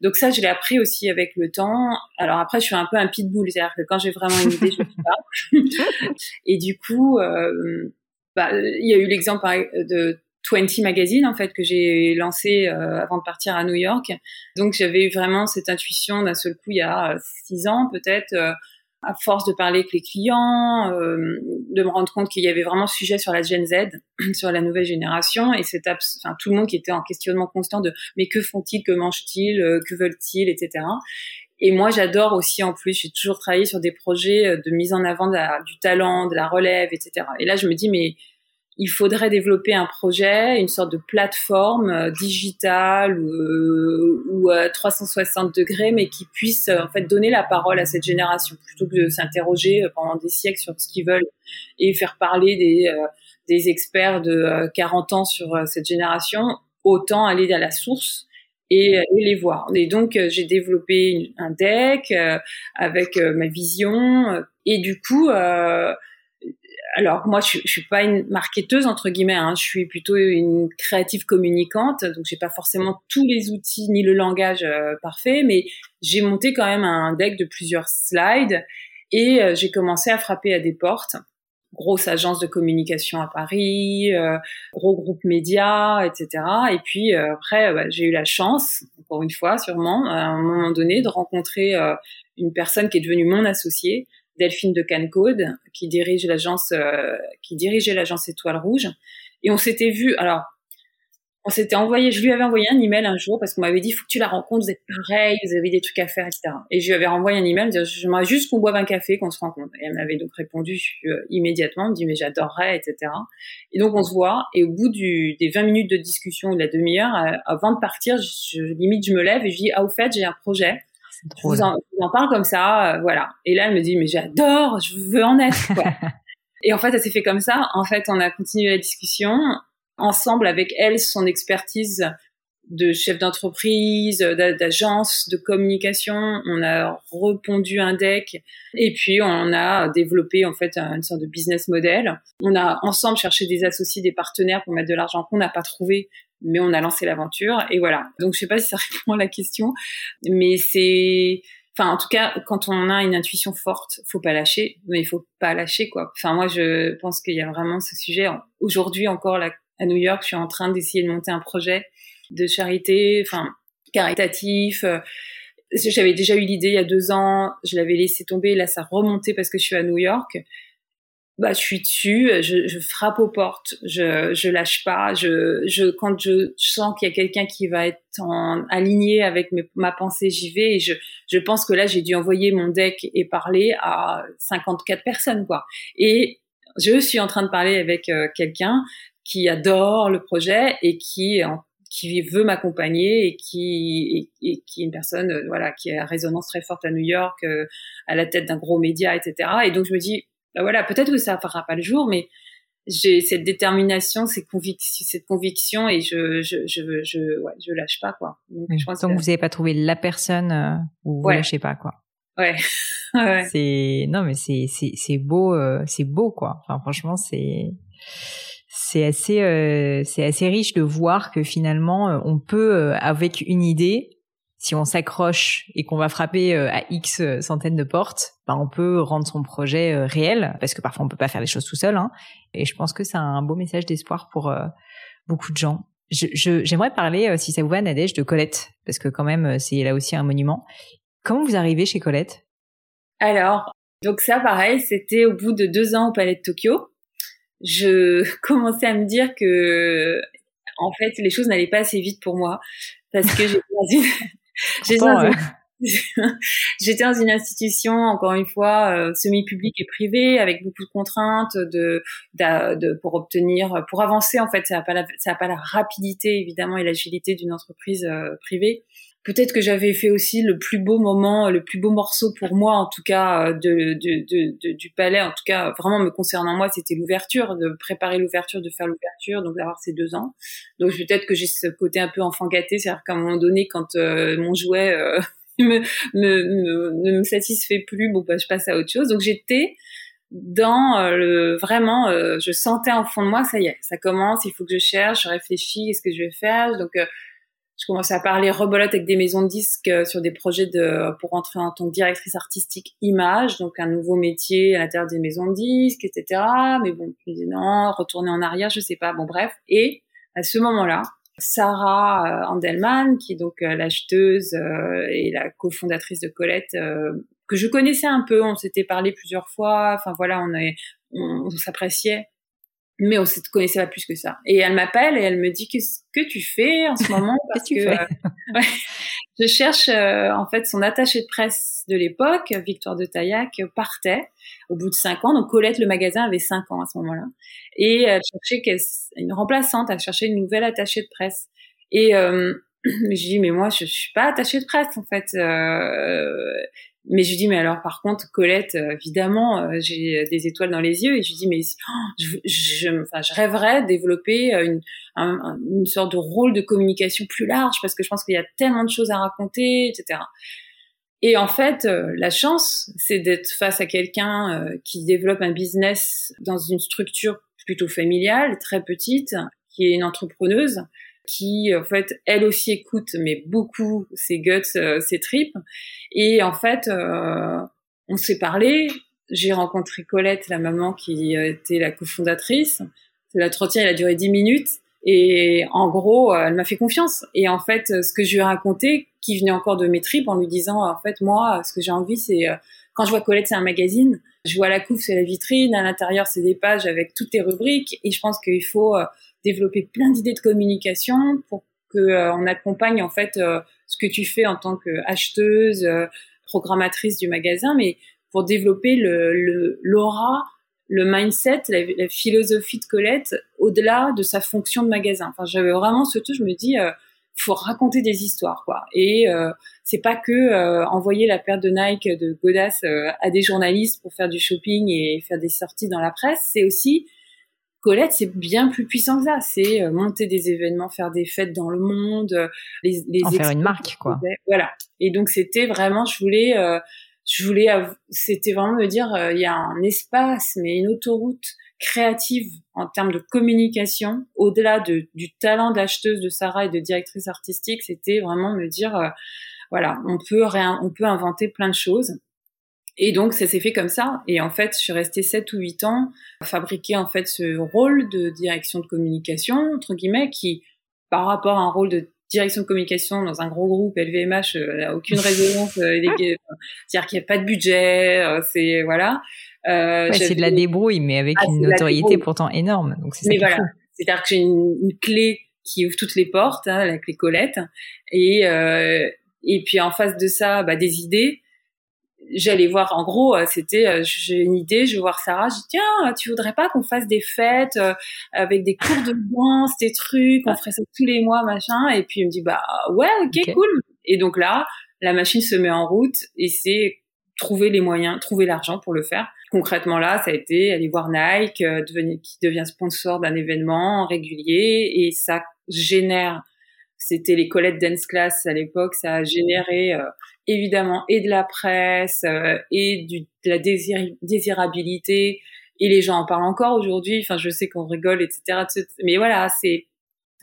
Donc ça, je l'ai appris aussi avec le temps. Alors après, je suis un peu un pitbull, c'est-à-dire que quand j'ai vraiment une idée, je ne sais pas. et du coup, euh, bah, il y a eu l'exemple de 20 Magazine en fait que j'ai lancé euh, avant de partir à New York. Donc j'avais eu vraiment cette intuition d'un seul coup il y a euh, six ans peut-être euh, à force de parler avec les clients, de me rendre compte qu'il y avait vraiment sujet sur la Gen Z, sur la nouvelle génération, et c'est enfin, tout le monde qui était en questionnement constant de mais que font-ils, que mangent-ils, que veulent-ils, etc. Et moi, j'adore aussi, en plus, j'ai toujours travaillé sur des projets de mise en avant du talent, de la relève, etc. Et là, je me dis, mais il faudrait développer un projet, une sorte de plateforme euh, digitale ou, euh, à 360 degrés, mais qui puisse euh, en fait donner la parole à cette génération plutôt que de s'interroger pendant des siècles sur ce qu'ils veulent et faire parler des, des experts de 40 ans sur cette génération. Autant aller à la source et, les voir. Et donc j'ai développé un deck avec ma vision et du coup alors moi je, je suis pas une marketeuse entre guillemets, hein, je suis plutôt une créative communicante, donc j'ai pas forcément tous les outils ni le langage euh, parfait, mais j'ai monté quand même un deck de plusieurs slides et euh, j'ai commencé à frapper à des portes. Grosse agence de communication à Paris, euh, gros groupe média, etc. Et puis après, bah, j'ai eu la chance, encore une fois, sûrement, à un moment donné, de rencontrer une personne qui est devenue mon associée, Delphine de Cancode, qui dirige l'agence, euh, qui dirigeait l'agence Étoile Rouge. Et on s'était vu, alors, on s'était envoyé, je lui avais envoyé un email un jour parce qu'on m'avait dit, faut que tu la rencontres, vous êtes pareil, vous avez des trucs à faire, etc. Et je lui avais envoyé un email, j'aimerais juste qu'on boive un café, qu'on se rencontre. Et elle m'avait donc répondu euh, immédiatement, elle me dit, mais j'adorerais, etc. Et donc on se voit, et au bout des 20 minutes de discussion ou de la demi-heure, euh, avant de partir, je, limite, je me lève et je dis, ah, au fait, j'ai un projet je vous, en, parle comme ça, euh, voilà. Et là, elle me dit, mais j'adore, je veux en être, quoi. et en fait, ça s'est fait comme ça. En fait, on a continué la discussion ensemble avec elle, son expertise de chef d'entreprise, d'agence, de communication. On a repondu un deck et puis on a développé en fait une sorte de business model. On a ensemble cherché des associés, des partenaires pour mettre de l'argent qu'on n'a pas trouvé mais on a lancé l'aventure et voilà. Donc je sais pas si ça répond à la question, mais c'est enfin en tout cas quand on a une intuition forte faut pas lâcher mais il faut pas lâcher quoi. Enfin moi je pense qu'il y a vraiment ce sujet. Aujourd'hui encore là, à New York je suis en train d'essayer de monter un projet de charité enfin caritatif. Euh, j'avais déjà eu l'idée il y a deux ans je l'avais laissé tomber là ça remontait parce que je suis à New York bah, je suis dessus, je, je, frappe aux portes, je, je lâche pas. Je, je, quand je sens qu'il y a quelqu'un qui va être en, aligné avec ma pensée, j'y vais. Et je, je pense que là, j'ai dû envoyer mon deck et parler à 54 personnes, quoi. Et je suis en train de parler avec euh, quelqu'un qui adore le projet et qui qui veut m'accompagner et qui et, qui est une personne euh, voilà qui a résonance très forte à New York euh, à la tête d'un gros média etc et donc je me dis bah voilà, peut-être que ça fera pas le jour, mais j'ai cette détermination, cette conviction, cette conviction, et je, je, je, je, ouais, je lâche pas quoi. Donc, je pense Donc vous n'avez pas trouvé la personne euh, où vous ouais. lâchez pas quoi. Ouais. ouais. C'est non mais c'est c'est c'est beau, euh, c'est beau quoi. Enfin franchement c'est c'est assez euh, c'est assez riche de voir que finalement euh, on peut euh, avec une idée si on s'accroche et qu'on va frapper euh, à X euh, centaines de portes, ben on peut rendre son projet euh, réel, parce que parfois on peut pas faire les choses tout seul. Hein, et je pense que c'est un beau message d'espoir pour beaucoup de gens. J'aimerais parler, si ça vous va, Nadège, de Colette, parce que quand même, c'est là aussi un monument. Comment vous arrivez chez Colette? Alors, donc ça, pareil, c'était au bout de deux ans au Palais de Tokyo. Je commençais à me dire que, en fait, les choses n'allaient pas assez vite pour moi, parce que j'ai J'étais dans, une institution, encore une fois, euh, semi-publique et privée, avec beaucoup de contraintes de, de, pour obtenir, pour avancer en fait, ça n'a pas la, ça a pas la rapidité évidemment et l'agilité d'une entreprise euh, privée peut-être que j'avais fait aussi le plus beau moment, le plus beau morceau pour moi, en tout cas, euh, de, de, de, du palais, en tout cas, vraiment me concernant moi, c'était l'ouverture, de préparer l'ouverture, de faire l'ouverture, donc d'avoir ces deux ans. Donc peut-être que j'ai ce côté un peu enfant gâté, c'est-à-dire qu'à un moment donné, quand euh, mon jouet euh, me, me, ne me satisfait plus, bon, bah, je passe à autre chose. Donc j'étais dans le vraiment je sentais en fond de moi ça y est ça commence il faut que je cherche je réfléchis qu'est-ce que je vais faire donc je commençais à parler rebolote avec des maisons de disques euh, sur des projets de pour entrer en tant que directrice artistique image, donc un nouveau métier à l'intérieur des maisons de disques, etc. Mais bon, je non, retourner en arrière, je sais pas. Bon, bref. Et à ce moment-là, Sarah euh, Andelman, qui est donc euh, l'acheteuse et la cofondatrice de Colette, que je connaissais un peu, on s'était parlé plusieurs fois. Enfin voilà, on, est, on s'appréciait mais on se connaissait pas plus que ça. Et elle m'appelle et elle me dit qu'est-ce que tu fais en ce moment? Parce que euh, je cherche euh, en fait son attaché de presse de l'époque, Victoire de Taillac, partait au bout de cinq ans. Donc Colette, le magasin avait cinq ans à ce moment-là, et elle cherchait une remplaçante, elle cherchait une nouvelle attachée de presse. Et euh, je dis mais moi je, je suis pas attachée de presse en fait. Euh, mais je lui dis, mais alors par contre, Colette, euh, évidemment, euh, j'ai des étoiles dans les yeux. Et je lui dis, mais oh, je, je, je rêverais de développer euh, une, une sorte de rôle de communication plus large parce que je pense qu'il y a tellement de choses à raconter, etc. Et en fait, la chance, c'est d'être face à quelqu'un qui développe un business dans une structure plutôt familiale, très petite, qui est une entrepreneuse qui en fait elle aussi écoute mais beaucoup ses guts, euh, ses tripes. Et en fait euh, on s'est parlé. J'ai rencontré Colette, la maman qui était la cofondatrice. L'entretien il a duré dix minutes. Et en gros elle m'a fait confiance. Et en fait ce que je lui ai raconté qui venait encore de mes tripes en lui disant en fait moi ce que j'ai envie c'est euh, quand je vois Colette c'est un magazine. Je vois la couve c'est la vitrine. À l'intérieur c'est des pages avec toutes tes rubriques. Et je pense qu'il faut développer plein d'idées de communication pour que euh, on accompagne en fait euh, ce que tu fais en tant qu'acheteuse, euh, programmatrice du magasin, mais pour développer le l'aura, le, mindset, la, philosophie de Colette au-delà de sa fonction de magasin. Enfin, j'avais vraiment ce truc, je me dis, euh, faut raconter des histoires, quoi. Et euh, c'est pas que envoyer la paire de Nike de Godas à des journalistes pour faire du shopping et faire des sorties dans la presse, c'est aussi Colette, c'est bien plus puissant que ça. C'est euh, monter des événements, faire des fêtes dans le monde, euh, les, les en faire une marque, quoi. Voilà. Et donc c'était vraiment, je voulais, euh, je voulais, c'était vraiment me dire, il y a un espace, mais une autoroute créative en termes de communication, au-delà de, du talent d'acheteuse de Sarah et de directrice artistique, c'était vraiment me dire, euh, voilà, on peut rien, on peut inventer plein de choses. Et donc ça s'est fait comme ça. Et en fait, je suis restée 7 ou 8 ans à fabriquer en fait ce rôle de direction de communication entre guillemets qui, par rapport à un rôle de direction de communication dans un gros groupe LVMH euh, n'a aucune résonance euh, c'est-à-dire qu'il n'y a pas de budget euh, c'est voilà. Euh, c'est de la débrouille mais avec ah, une notoriété pourtant énorme. Donc c'est voilà. c'est-à-dire que j'ai une, une, clé qui ouvre toutes les portes hein, la clé Colette et et puis en face de ça bah, des idées j'allais voir, en gros, euh, c'était, euh, j'ai une idée, je vais voir Sarah, je dis, tiens, tu voudrais pas qu'on fasse des fêtes euh, avec des cours de danse, des trucs, on ferait ça tous les mois, machin. Et puis, il me dit, bah, ouais, ok, cool. Et donc là, la machine se met en route et c'est trouver les moyens, trouver l'argent pour le faire. Concrètement là, ça a été aller voir Nike, qui devient sponsor d'un événement régulier et ça génère c'était les Colette Dance Class à l'époque, ça a généré évidemment et de la presse euh, et du, de la désirabilité et les gens en parlent encore aujourd'hui. Enfin, je sais qu'on rigole, etc. Mais voilà, c'est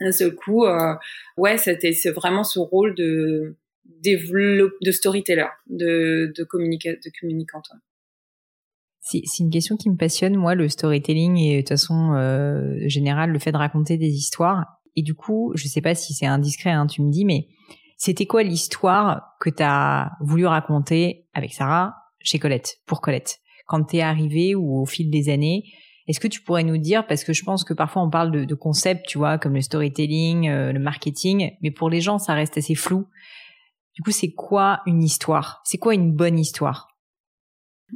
d'un seul coup, euh, ouais, c'était c'est vraiment ce rôle de de storyteller, de de, communica de communicant. C'est une question qui me passionne, moi, le storytelling et de toute façon euh, général, le fait de raconter des histoires. Et du coup, je sais pas si c'est indiscret, hein, tu me dis, mais c'était quoi l'histoire que tu as voulu raconter avec Sarah chez Colette, pour Colette, quand t'es arrivé ou au fil des années Est-ce que tu pourrais nous dire, parce que je pense que parfois on parle de, de concepts, tu vois, comme le storytelling, euh, le marketing, mais pour les gens ça reste assez flou. Du coup, c'est quoi une histoire? C'est quoi une bonne histoire?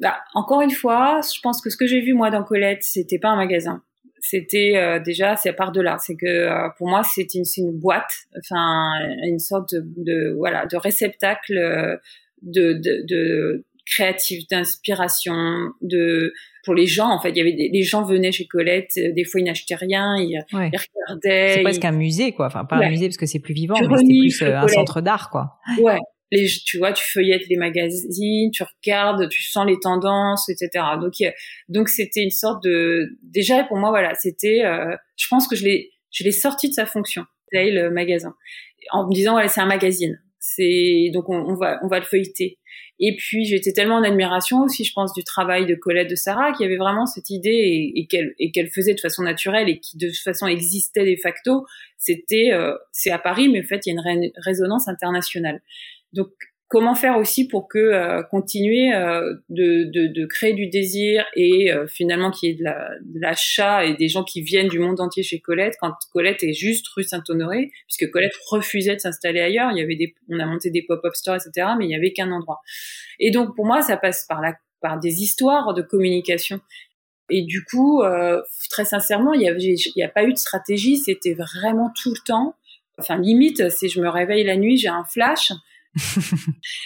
Bah, encore une fois, je pense que ce que j'ai vu moi dans Colette, c'était pas un magasin c'était euh, déjà c'est à part de là c'est que euh, pour moi c'est une, une boîte enfin une sorte de, de voilà de réceptacle euh, de, de, de créatif d'inspiration de pour les gens en fait. Il y avait des, les gens venaient chez Colette des fois ils n'achetaient rien ils, regardaient c'est presque un musée quoi. Enfin pas un musée parce que c'est plus vivant mais c'était plus un centre d'art quoi. Ouais tu vois, tu feuillettes les magazines, tu regardes, tu sens les tendances, etc. Donc, donc c'était une sorte de, déjà pour moi, voilà, c'était, euh, je pense que je l'ai, je l'ai sorti de sa fonction, le magasin, en me disant, ouais, c'est un magazine. C'est donc on, va, on va le feuilleter. Et puis j'étais tellement en admiration aussi, je pense, du travail de Colette de Sarah, qui avait vraiment cette idée et, qu'elle et qu'elle faisait de façon naturelle et qui de toute façon existait de facto. C'était, euh, c'est à Paris, mais en fait il y a une résonance internationale. Donc comment faire aussi pour que euh, continuer euh, de, de, de, créer du désir et euh, finalement qu'il y ait de l'achat et des gens qui viennent du monde entier chez Colette quand Colette est juste rue Saint-Honoré puisque Colette refusait de s'installer ailleurs. Il y avait des on a monté des pop-up stores etc mais il y avait qu'un endroit. Et donc pour moi ça passe par la par des histoires de communication. Et du coup très sincèrement il y avait il y a pas eu de stratégie. C'était vraiment tout le temps enfin limite si je me réveille la nuit j'ai un flash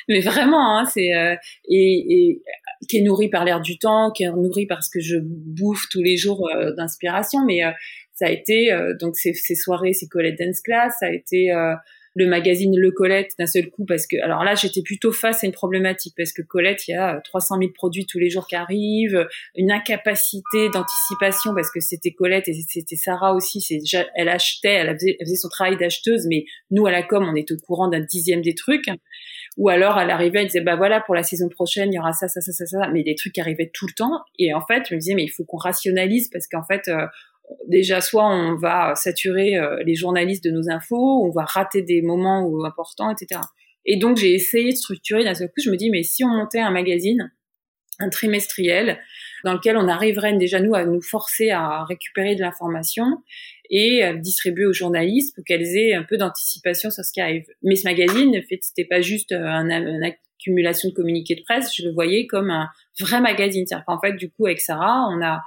mais vraiment, hein, c'est euh, et, et, qui est nourri par l'air du temps, qui est nourri parce que je bouffe tous les jours euh, d'inspiration. Mais euh, ça a été donc ces, ces, soirées, ces Colette Dance Class, ça a été le magazine Le Colette d'un seul coup parce que alors là j'étais plutôt face à une problématique parce que Colette il y a 300 000 produits tous les jours qui arrivent une incapacité d'anticipation parce que c'était Colette et c'était Sarah aussi c'est elle achetait elle faisait, elle faisait son travail d'acheteuse mais nous à la com on est au courant d'un dixième des trucs. Ou alors elle arrivait elle disait bah voilà pour la saison prochaine il y aura ça ça ça ça ça mais des trucs qui arrivaient tout le temps. Et en fait je me disais mais il faut qu'on rationalise parce qu'en fait euh, déjà soit on va saturer euh, les journalistes de nos infos, on va rater des moments importants, etc. Et donc j'ai essayé de structurer d'un seul coup. Je me dis mais si on montait un magazine, un trimestriel, dans lequel on arriverait déjà nous à nous forcer à récupérer de l'information et à distribuer aux journalistes pour qu'elles aient un peu d'anticipation sur ce qui arrive. Mais ce magazine, en fait, c'était pas juste un, une accumulation de communiqués de presse. Je le voyais comme un vrai magazine. C'est-à-dire qu'en fait, du coup, avec Sarah, on a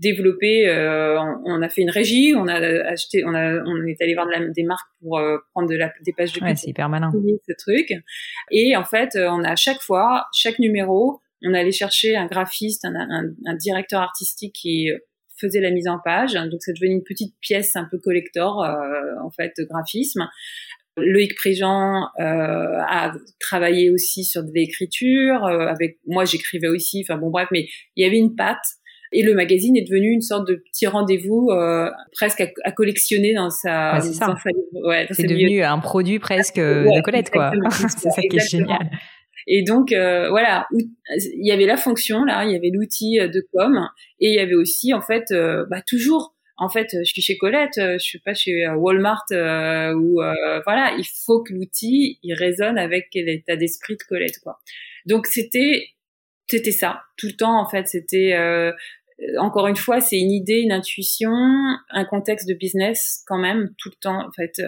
développé, euh, on, a fait une régie, on a acheté, on, a, on est allé voir de la, des marques pour euh, prendre de la, des pages de pub. c'est hyper malin. Ce truc. Et en fait, euh, on a chaque fois, chaque numéro, on allait chercher un graphiste, un, un, un, directeur artistique qui faisait la mise en page. Donc, c'est devenu une petite pièce un peu collector, en fait, de graphisme Loïc Préjean euh, a travaillé aussi sur de l'écriture. Euh, avec moi, j'écrivais aussi. Enfin bon, bref, mais il y avait une patte. Et le magazine est devenu une sorte de petit rendez-vous euh, presque à, collectionner dans sa. Ouais, c'est ça. Ouais, c'est devenu un produit presque de Colette, quoi. c'est ça qui est génial. Et donc voilà, il y avait la fonction là, il y avait l'outil de com, et il y avait aussi en fait bah, toujours en fait, je suis chez Colette, euh, je suis pas chez euh, Walmart euh, ou voilà, il faut que l'outil il résonne avec l'état d'esprit de Colette quoi. Donc c'était c'était ça tout le temps en fait, c'était encore une fois, c'est une idée, une intuition, un contexte de business quand même tout le temps en fait.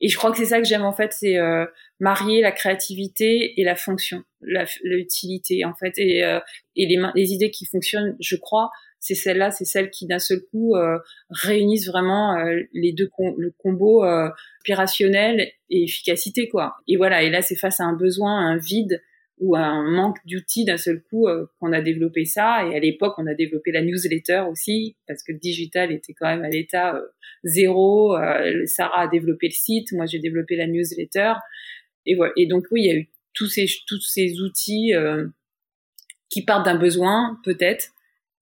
et je crois que c'est ça que j'aime en fait, c'est marier la créativité et la fonction, l'utilité en fait, et, et les, les idées qui fonctionnent, je crois, c'est celles-là, c'est celles qui d'un seul coup euh, réunissent vraiment euh, les deux le combo euh, opérationnel et efficacité quoi. Et voilà, et là c'est face à un besoin, un vide ou un manque d'outils d'un seul coup qu'on a développé ça. Et à l'époque, on a développé la newsletter aussi parce que le digital était quand même à l'état zéro. Sarah a développé le site, moi j'ai développé la newsletter. Et voilà. Et donc oui, il y a eu tous ces tous ces outils qui partent d'un besoin peut-être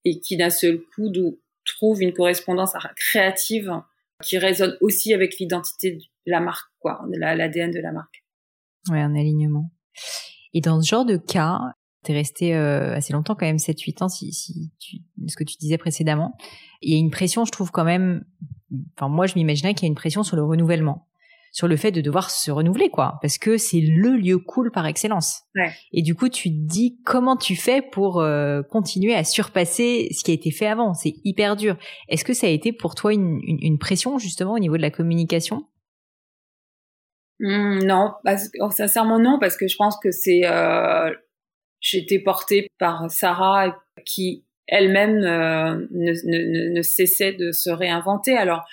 et qui d'un seul coup trouve une correspondance créative qui résonne aussi avec l'identité de la marque, quoi, l'ADN de la marque. Ouais, un alignement. Et dans ce genre de cas, tu es resté euh, assez longtemps quand même, 7-8 ans, si, si tu, ce que tu disais précédemment. Il y a une pression, je trouve quand même, enfin moi je m'imaginais qu'il y a une pression sur le renouvellement sur le fait de devoir se renouveler, quoi, parce que c'est le lieu cool par excellence. Et du coup, tu te dis comment tu fais pour euh, continuer à surpasser ce qui a été fait avant? C'est hyper dur. Est-ce que ça a été pour toi une, une, pression justement au niveau de la communication? Mmh, Non, parce, oh, sincèrement non, parce que je pense que c'est euh, j'étais portée par Sarah qui elle-même euh, ne, cessait de se réinventer. Alors,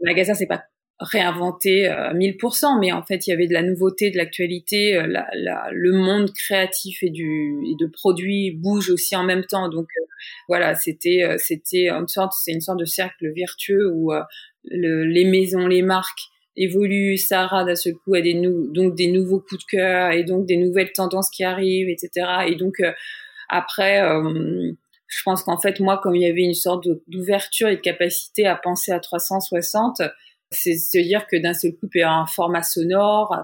le magasin, c'est pas réinventer euh, 1000%, mais en fait, il y avait de la nouveauté, de l'actualité. Euh, la, la, le monde créatif et, du, et de produits bouge aussi en même temps. Donc euh, voilà, c'était euh, c'était une sorte, c'est une sorte de cercle vertueux où le, les maisons, les marques évoluent. Sarah d'un seul coup a des donc des nouveaux coups de cœur et donc des nouvelles tendances qui arrivent, etc. Et donc après je pense qu'en fait, moi, comme il y avait une sorte d'ouverture et de capacité à penser à 360, c'est se dire que d'un seul coup, il y a un format sonore,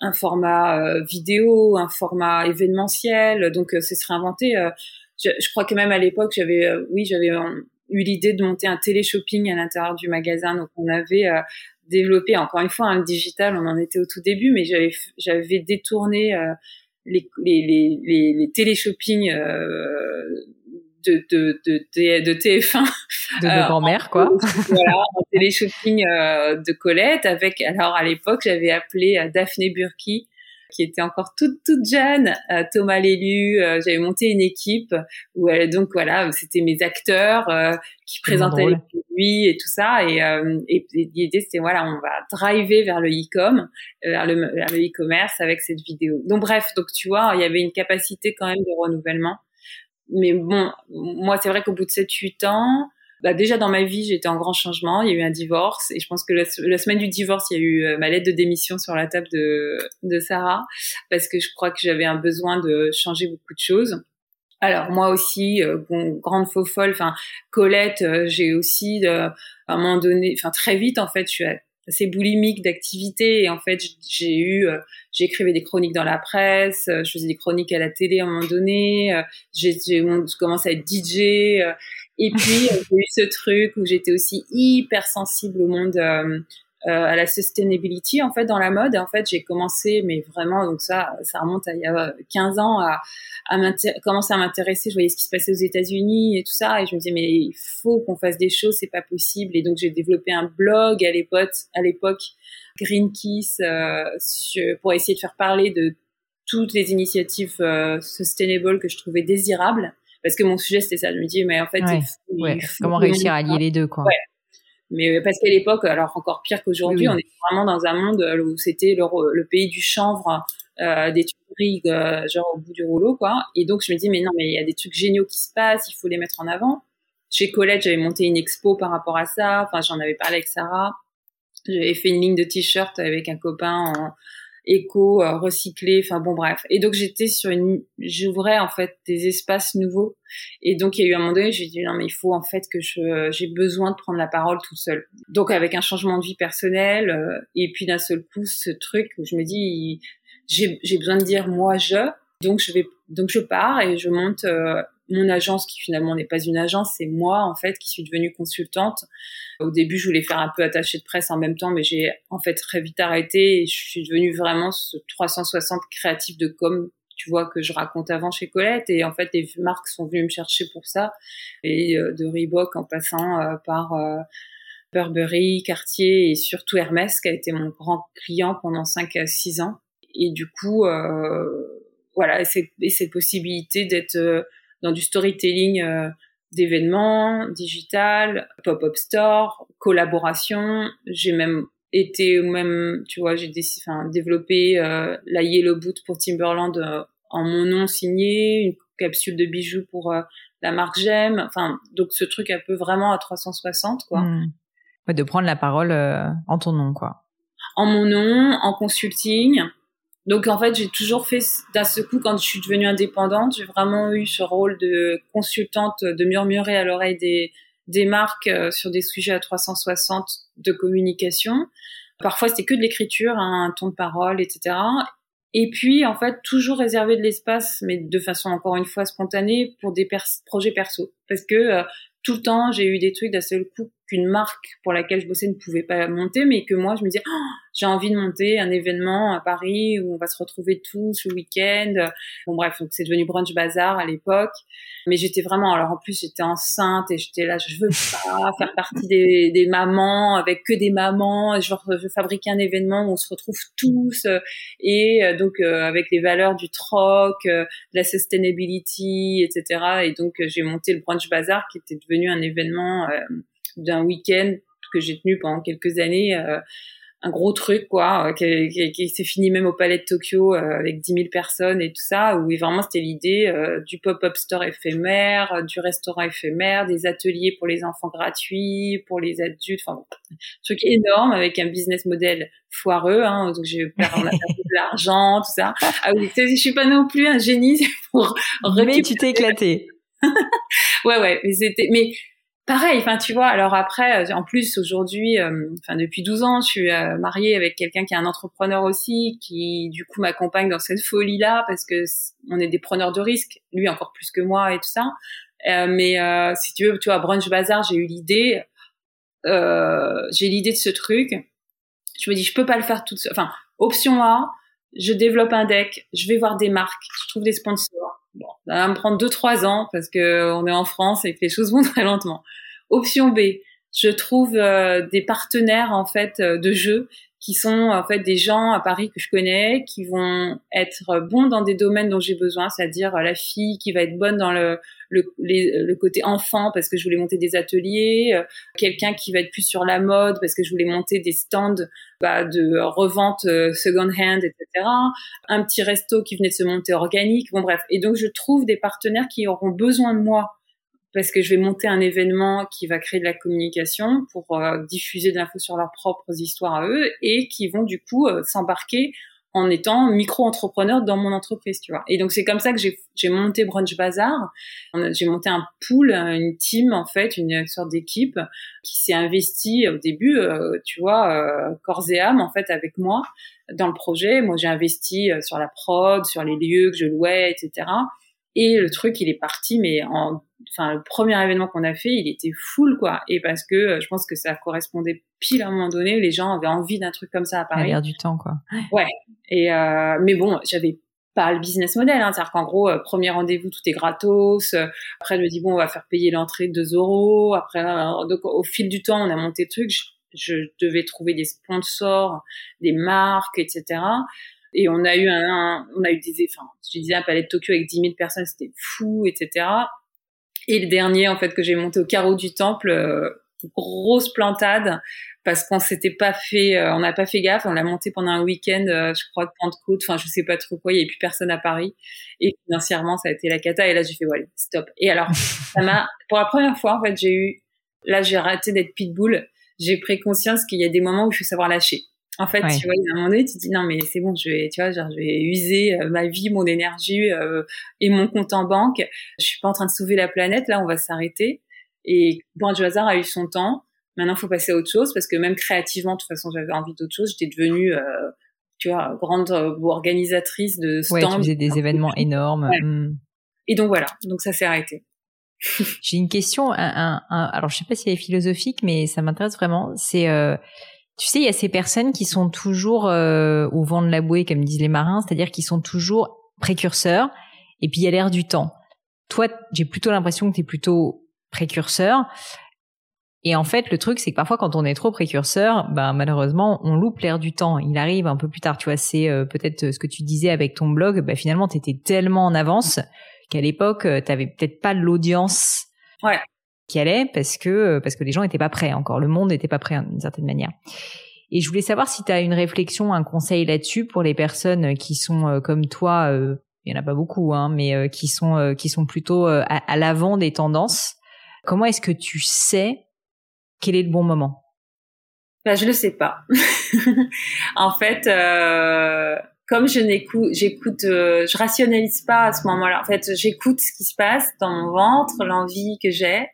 un format euh, vidéo, un format événementiel. Donc, euh, ce serait inventé. Euh, je, je, crois que même à l'époque, j'avais, oui, j'avais eu l'idée de monter un télé-shopping à l'intérieur du magasin. Donc, on avait développé, encore une fois, un digital. On en était au tout début, mais j'avais, j'avais détourné les, les, les, les, télé-shopping de, de, de, de TF1. De nos grand-mères, quoi. voilà, en télé-shopping euh, de Colette avec, alors à l'époque, j'avais appelé euh, Daphné Burki, qui était encore toute toute jeune, euh, Thomas Lélu, j'avais monté une équipe où elle, donc voilà, c'était mes acteurs qui présentaient les produits et tout ça. Et, et l'idée c'était voilà, on va driver vers le e-com, vers le vers le e-commerce avec cette vidéo. Donc bref, donc tu vois, il y avait une capacité quand même de renouvellement. Mais bon, moi, c'est vrai qu'au bout de 7-8 ans, bah déjà dans ma vie, j'étais en grand changement. Il y a eu un divorce et je pense que la, semaine du divorce, il y a eu euh, ma lettre de démission sur la table de, Sarah parce que je crois que j'avais un besoin de changer beaucoup de choses. Alors moi aussi, euh, grande faux folle, enfin Colette, euh, j'ai aussi à un moment donné, enfin très vite en fait, je suis assez boulimique d'activité et en fait j'ai eu j'écrivais des chroniques dans la presse je faisais des chroniques à la télé à un moment donné j'ai commencé à être DJ et puis j'ai eu ce truc où j'étais aussi hyper sensible au monde à la sustainability en fait dans la mode en fait j'ai commencé mais vraiment donc ça ça remonte à il y a 15 ans à à commencer à m'intéresser. Je voyais ce qui se passait aux États-Unis et tout ça, et je me disais mais il faut qu'on fasse des choses, c'est pas possible. Et donc j'ai développé un blog à l'époque, à Green Kiss, euh, pour essayer de faire parler de toutes les initiatives euh, sustainable que je trouvais désirables. Parce que mon sujet c'était ça, je me dis mais en fait comment réussir à allier les deux quoi. Mais parce qu'à l'époque, alors encore pire qu'aujourd'hui, on est vraiment dans un monde où c'était le, le, pays du chanvre, euh, des tueries euh, genre au bout du rouleau quoi. Et donc je me dis mais non mais il y a des trucs géniaux qui se passent il faut les mettre en avant. Chez Colette j'avais monté une expo par rapport à ça. Enfin j'en avais parlé avec Sarah. J'avais fait une ligne de t-shirts avec un copain en éco, euh, recyclé, enfin bon bref. Et donc j'étais sur une, j'ouvrais en fait des espaces nouveaux. Et donc il y a eu un moment donné, j'ai dit non mais il faut en fait que je, j'ai besoin de prendre la parole toute seule. Donc avec un changement de vie personnelle euh, et puis d'un seul coup ce truc où je me dis j'ai, j'ai besoin de dire moi je, donc je vais, donc je pars et je monte euh, mon agence qui finalement n'est pas une agence, c'est moi en fait qui suis devenue consultante. Au début, je voulais faire un peu attaché de presse en même temps, mais j'ai en fait très vite arrêté et je suis devenue vraiment ce 360 créatif de com, tu vois, que je raconte avant chez Colette. Et en fait, les marques sont venues me chercher pour ça. Et euh, de Reebok en passant euh, par euh, Burberry, Cartier et surtout Hermès, qui a été mon grand client pendant 5 à 6 ans. Et du coup, voilà, et, et cette possibilité d'être dans du storytelling euh, d'événements, digital, pop-up store, collaboration. J'ai même été même, tu vois, j'ai enfin, développé euh, la Yellow Boot pour Timberland euh, en mon nom signé, une capsule de bijoux pour la marque J'aime. Enfin, donc ce truc un peu vraiment à 360, quoi. Hmm. de prendre la parole en ton nom, quoi. En mon nom, en consulting. Donc en fait, j'ai toujours fait d'un ce coup quand je suis devenue indépendante, j'ai vraiment eu ce rôle de consultante, de murmurer à l'oreille des des marques euh, sur des sujets à 360 de communication. Parfois, c'était que de l'écriture, hein, un ton de parole, etc. Et puis, en fait, toujours réserver de l'espace, mais de façon encore une fois spontanée, pour des projets perso. Parce que euh, tout le temps, j'ai eu des trucs d'un seul coup qu'une marque pour laquelle je bossais ne pouvait pas monter, mais que moi, je me disais, oh, j'ai envie de monter un événement à Paris où on va se retrouver tous le week-end. Bon, bref, donc c'est devenu Brunch Bazar à l'époque. Mais j'étais vraiment, alors en plus, j'étais enceinte et j'étais là, je veux pas faire partie des, des mamans avec que des mamans. Je veux, fabriquer un événement où on se retrouve tous et euh, donc euh, avec les valeurs du troc, euh, de la sustainability, etc. Et donc j'ai monté le Brunch Bazar qui était devenu un événement d'un week-end que j'ai tenu pendant quelques années, euh, un gros truc quoi, euh, qui, qui, qui s'est fini même au Palais de Tokyo euh, avec 10 000 personnes et tout ça, où vraiment c'était l'idée du pop-up store éphémère, du restaurant éphémère, des ateliers pour les enfants gratuits, pour les adultes, enfin un truc énorme avec un business model foireux, hein, donc j'ai perdu de l'argent, tout ça. Ah oui, je suis pas non plus un génie pour. Mais tu t'es éclaté. ouais ouais, mais c'était, mais pareil, enfin tu vois. Alors après, euh, en plus aujourd'hui, euh, enfin depuis 12 ans, je suis euh, mariée avec quelqu'un qui est un entrepreneur aussi, qui du coup m'accompagne dans cette folie là parce que on est des preneurs de risques, lui encore plus que moi et tout ça. mais si tu veux, tu vois, brunch bazar, j'ai eu l'idée, j'ai l'idée de ce truc. Je me dis, je peux pas le faire toute seule. Enfin, option A, je développe un deck, je vais voir des marques, je trouve des sponsors ça va me prendre deux trois ans parce que on est en France et que les choses vont très lentement. Option B, je trouve euh, des partenaires en fait euh, de jeu qui sont en fait des gens à Paris que je connais, qui vont être bons dans des domaines dont j'ai besoin, c'est-à-dire euh, la fille qui va être bonne dans le, le, le, côté enfant parce que je voulais monter des ateliers, quelqu'un qui va être plus sur la mode parce que je voulais monter des stands bah, de revente second hand, etc. Un petit resto qui venait de se monter organique, bon bref. Et donc je trouve des partenaires qui auront besoin de moi parce que je vais monter un événement qui va créer de la communication pour euh, diffuser de l'info sur leurs propres histoires à eux et qui vont du coup euh, s'embarquer en étant micro-entrepreneur dans mon entreprise, tu vois. Et donc c'est comme ça que j'ai monté Brunch Bazar. J'ai monté un pool, une team en fait, une sorte d'équipe qui s'est investie au début, euh, tu vois, corps et âme en fait avec moi dans le projet. Moi j'ai investi sur la prod, sur les lieux que je louais, etc. Et le truc, il est parti, mais en, enfin, le premier événement qu'on a fait, il était full, quoi. Et parce que euh, je pense que ça correspondait pile à un moment donné, les gens avaient envie d'un truc comme ça à Paris. l'air du temps, quoi. Ouais. Et euh, mais bon, j'avais pas le business model, hein. c'est-à-dire qu'en gros, euh, premier rendez-vous, tout est gratos. après, je me dis bon, on va faire payer l'entrée 2 euros. Après, donc au fil du temps, on a monté le truc. Je, je devais trouver des sponsors, des marques, etc. Et on a eu un, on a eu des, enfin, je disais un palais de Tokyo avec 10 000 personnes, c'était fou, etc. Et le dernier, en fait, que j'ai monté au carreau du temple, euh, grosse plantade, parce qu'on s'était pas fait, euh, on n'a pas fait gaffe, on l'a monté pendant un week-end, euh, je crois de Pentecôte, enfin, je sais pas trop quoi, il y avait plus personne à Paris. Et financièrement, ça a été la cata, et là, j'ai fait, ouais, stop. Et alors, ça m'a, pour la première fois, en fait, j'ai eu, là, j'ai raté d'être pitbull, j'ai pris conscience qu'il y a des moments où il faut savoir lâcher. En fait, tu vois, a un moment donné, tu te dis non mais c'est bon, je vais, tu vois, genre, je vais user euh, ma vie, mon énergie euh, et mon compte en banque. Je suis pas en train de sauver la planète. Là, on va s'arrêter. Et bon, du hasard a eu son temps. Maintenant, faut passer à autre chose parce que même créativement, de toute façon, j'avais envie d'autre chose. J'étais devenue, euh, tu vois, grande organisatrice de stands. Ouais, tu faisais des événements énormes. Hmm. Et donc voilà, donc ça s'est arrêté. J'ai une question, un, un, alors je sais pas si elle est philosophique, mais ça m'intéresse vraiment. C'est, euh, tu sais, il y a ces personnes qui sont toujours euh, au vent de la bouée, comme disent les marins, c'est-à-dire qui sont toujours précurseurs, et puis il y a l'air du temps. Toi, j'ai plutôt l'impression que tu es plutôt précurseur. Et en fait, le truc, c'est que parfois, quand on est trop précurseur, ben malheureusement, on loupe l'air du temps. Il arrive un peu plus tard. Tu vois, c'est euh, peut-être ce que tu disais avec ton blog. Ben, finalement, tu étais tellement en avance qu'à l'époque, euh, tu avais peut-être pas l'audience ouais. Qui allait parce que euh, parce que les gens n'étaient pas prêts encore. Le monde n'était pas prêt d'une certaine manière. Et je voulais savoir si tu as une réflexion, un conseil là-dessus pour les personnes qui sont comme toi. il y en a pas beaucoup, hein, mais qui sont qui sont plutôt à, l'avant des tendances. Comment est-ce que tu sais quel est le bon moment? Ben, Je le sais pas. en fait, euh, comme je n'écoute, j'écoute, euh, je rationalise pas à ce moment-là. En fait, j'écoute ce qui se passe dans mon ventre, l'envie que j'ai,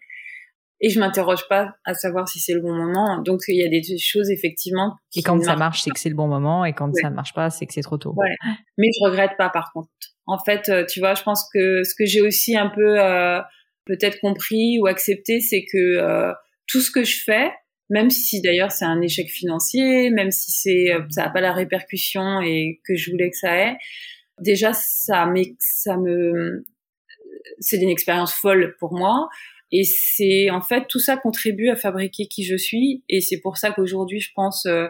et je m'interroge pas à savoir si c'est le bon moment. Donc il y a des choses effectivement. et quand ça marche, c'est que c'est le bon moment, et quand ça ne marche pas, c'est que c'est trop tôt. Ouais. Mais je regrette pas par contre. En fait, euh, tu vois, je pense que ce que j'ai aussi un peu euh, peut-être compris ou accepté, c'est que tout ce que je fais, même si d'ailleurs c'est un échec financier, même si c'est euh, ça n'a pas la répercussion et que je voulais que ça ait, déjà ça ça me c'est une expérience folle pour moi et c'est en fait tout ça contribue à fabriquer qui je suis. Et c'est pour ça qu'aujourd'hui je pense euh,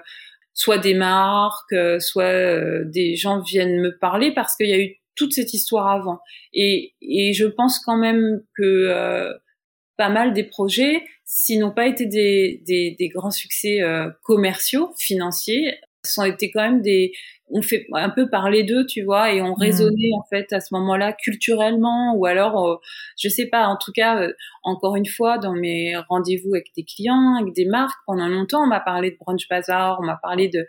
soit des marques, euh, soit des gens viennent me parler parce qu'il y a eu toute cette histoire avant. Et et je pense quand même que pas mal des projets s'ils n'ont pas été des, des, des grands succès euh, commerciaux, financiers, ça ont été quand même des on fait un peu parler d'eux tu vois et on mmh. raisonnait en fait à ce moment-là culturellement ou alors euh, je sais pas en tout cas euh, encore une fois dans mes rendez-vous avec des clients avec des marques pendant longtemps on m'a parlé de brunch bazaar on m'a parlé de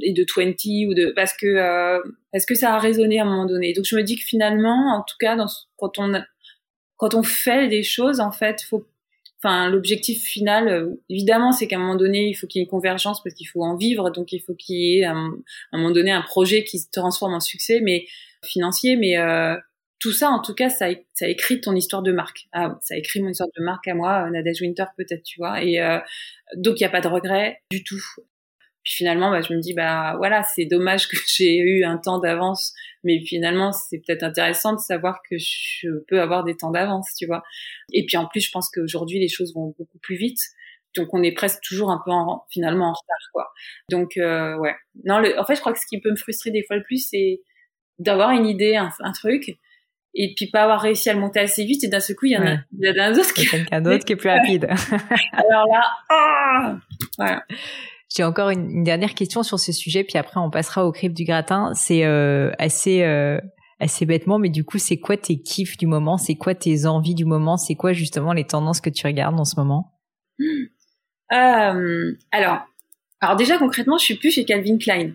et de 20 ou de parce que parce que ça a résonné à un moment donné donc je me dis que finalement en tout cas dans, quand on quand on fait des choses en fait faut enfin l'objectif final euh, évidemment c'est qu'à un moment donné il faut qu'il y ait une convergence parce qu'il faut en vivre. Donc il faut qu'il y ait à un, moment donné un projet qui se transforme en succès mais financier. Mais euh, tout ça en tout cas ça écrit ton histoire de marque. Ah, ça écrit mon histoire de marque à moi Nadège Winter peut-être tu vois. Et euh, donc il y a pas de regret du tout puis finalement, bah, je me dis, bah voilà, c'est dommage que j'ai eu un temps d'avance, mais finalement, c'est peut-être intéressant de savoir que je peux avoir des temps d'avance, tu vois. Et puis en plus, je pense qu'aujourd'hui, les choses vont beaucoup plus vite. Donc on est presque toujours un peu en, finalement en retard, quoi. Donc euh, ouais. Non, le, en fait, je crois que ce qui peut me frustrer des fois le plus, c'est d'avoir une idée, un, un truc, et puis pas avoir réussi à le monter assez vite et d'un seul coup il y en a, il y a un autre qui quelqu'un d'autre qui est plus rapide alors là ah voilà j'ai encore une, dernière question sur ce sujet, puis après on passera au crib du gratin. C'est euh, assez euh, assez bêtement, mais du coup, c'est quoi tes kiffs du moment? C'est quoi tes envies du moment? C'est quoi justement les tendances que tu regardes en ce moment? Euh, Alors, alors déjà concrètement, je suis plus chez Calvin Klein.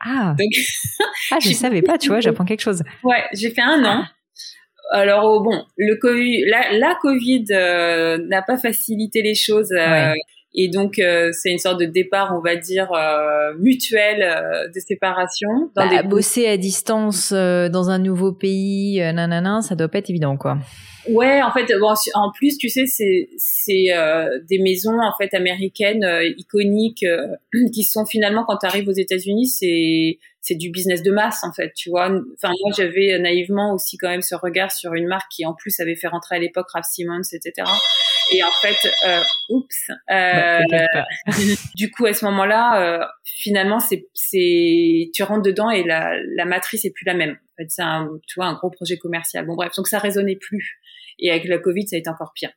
Ah. Donc, ah, je savais pas. Tu vois, j'apprends quelque chose. Ouais, j'ai fait un an. Alors oh, bon, le COVID, la, la Covid n'a pas facilité les choses. Et donc, euh, c'est une sorte de départ, on va dire, euh, mutuel euh, de séparation. Dans bah, Bosser à distance dans un nouveau pays, nanana, ça doit pas être évident, quoi. Ouais, en fait, bon, en plus, tu sais, c'est c'est des maisons en fait américaines iconiques qui sont finalement quand tu arrives aux États-Unis, c'est c'est du business de masse en fait, tu vois. Enfin moi j'avais naïvement aussi quand même ce regard sur une marque qui en plus avait fait rentrer à l'époque Ralph Simmons, etc. Et en fait, euh, oups. Euh, du coup, à ce moment-là, euh, finalement, c'est, c'est, tu rentres dedans et la, la matrice est plus la même. En fait, c'est un, tu vois, un gros projet commercial. Bon, bref, donc ça résonnait plus. Et avec la Covid, ça a été encore pire.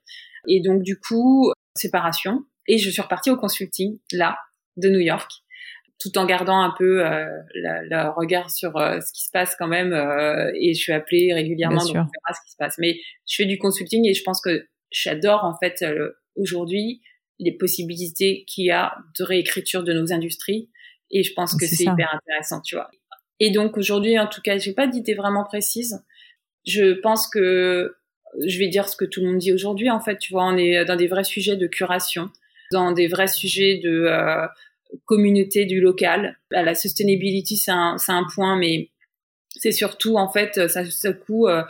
Et donc, du coup, séparation. Et je suis repartie au consulting, là, de New York tout en gardant un peu euh, le regard sur euh, ce qui se passe quand même euh, et je suis appelée régulièrement donc on verra ce qui se passe mais je fais du consulting et je pense que j'adore en fait aujourd'hui les possibilités qu'il y a de réécriture de nos industries. Et je pense que c'est hyper intéressant, tu vois. Et donc aujourd'hui, en tout cas, j'ai pas d'idée vraiment précise. Je pense que je vais dire ce que tout le monde dit aujourd'hui. En fait, tu vois, on est dans des vrais sujets de curation, dans des vrais sujets de euh, communauté du local. La sustainability, c'est un, un point, mais c'est surtout en fait, ça, coup, euh,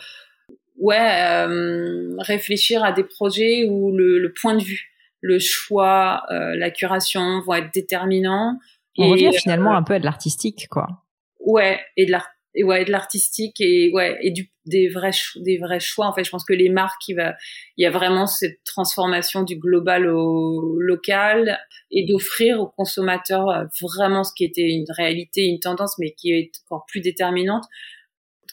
ouais, euh, réfléchir à des projets où le, le, point de vue, le choix, euh, la curation vont être déterminants. On et, revient finalement un peu à de l'artistique, quoi. Ouais, et de l'art et ouais de l'artistique et ouais et du des vrais des vrais choix en fait je pense que les marques il va il y a vraiment cette transformation du global au local et d'offrir aux consommateurs euh, vraiment ce qui était une réalité une tendance mais qui est encore plus déterminante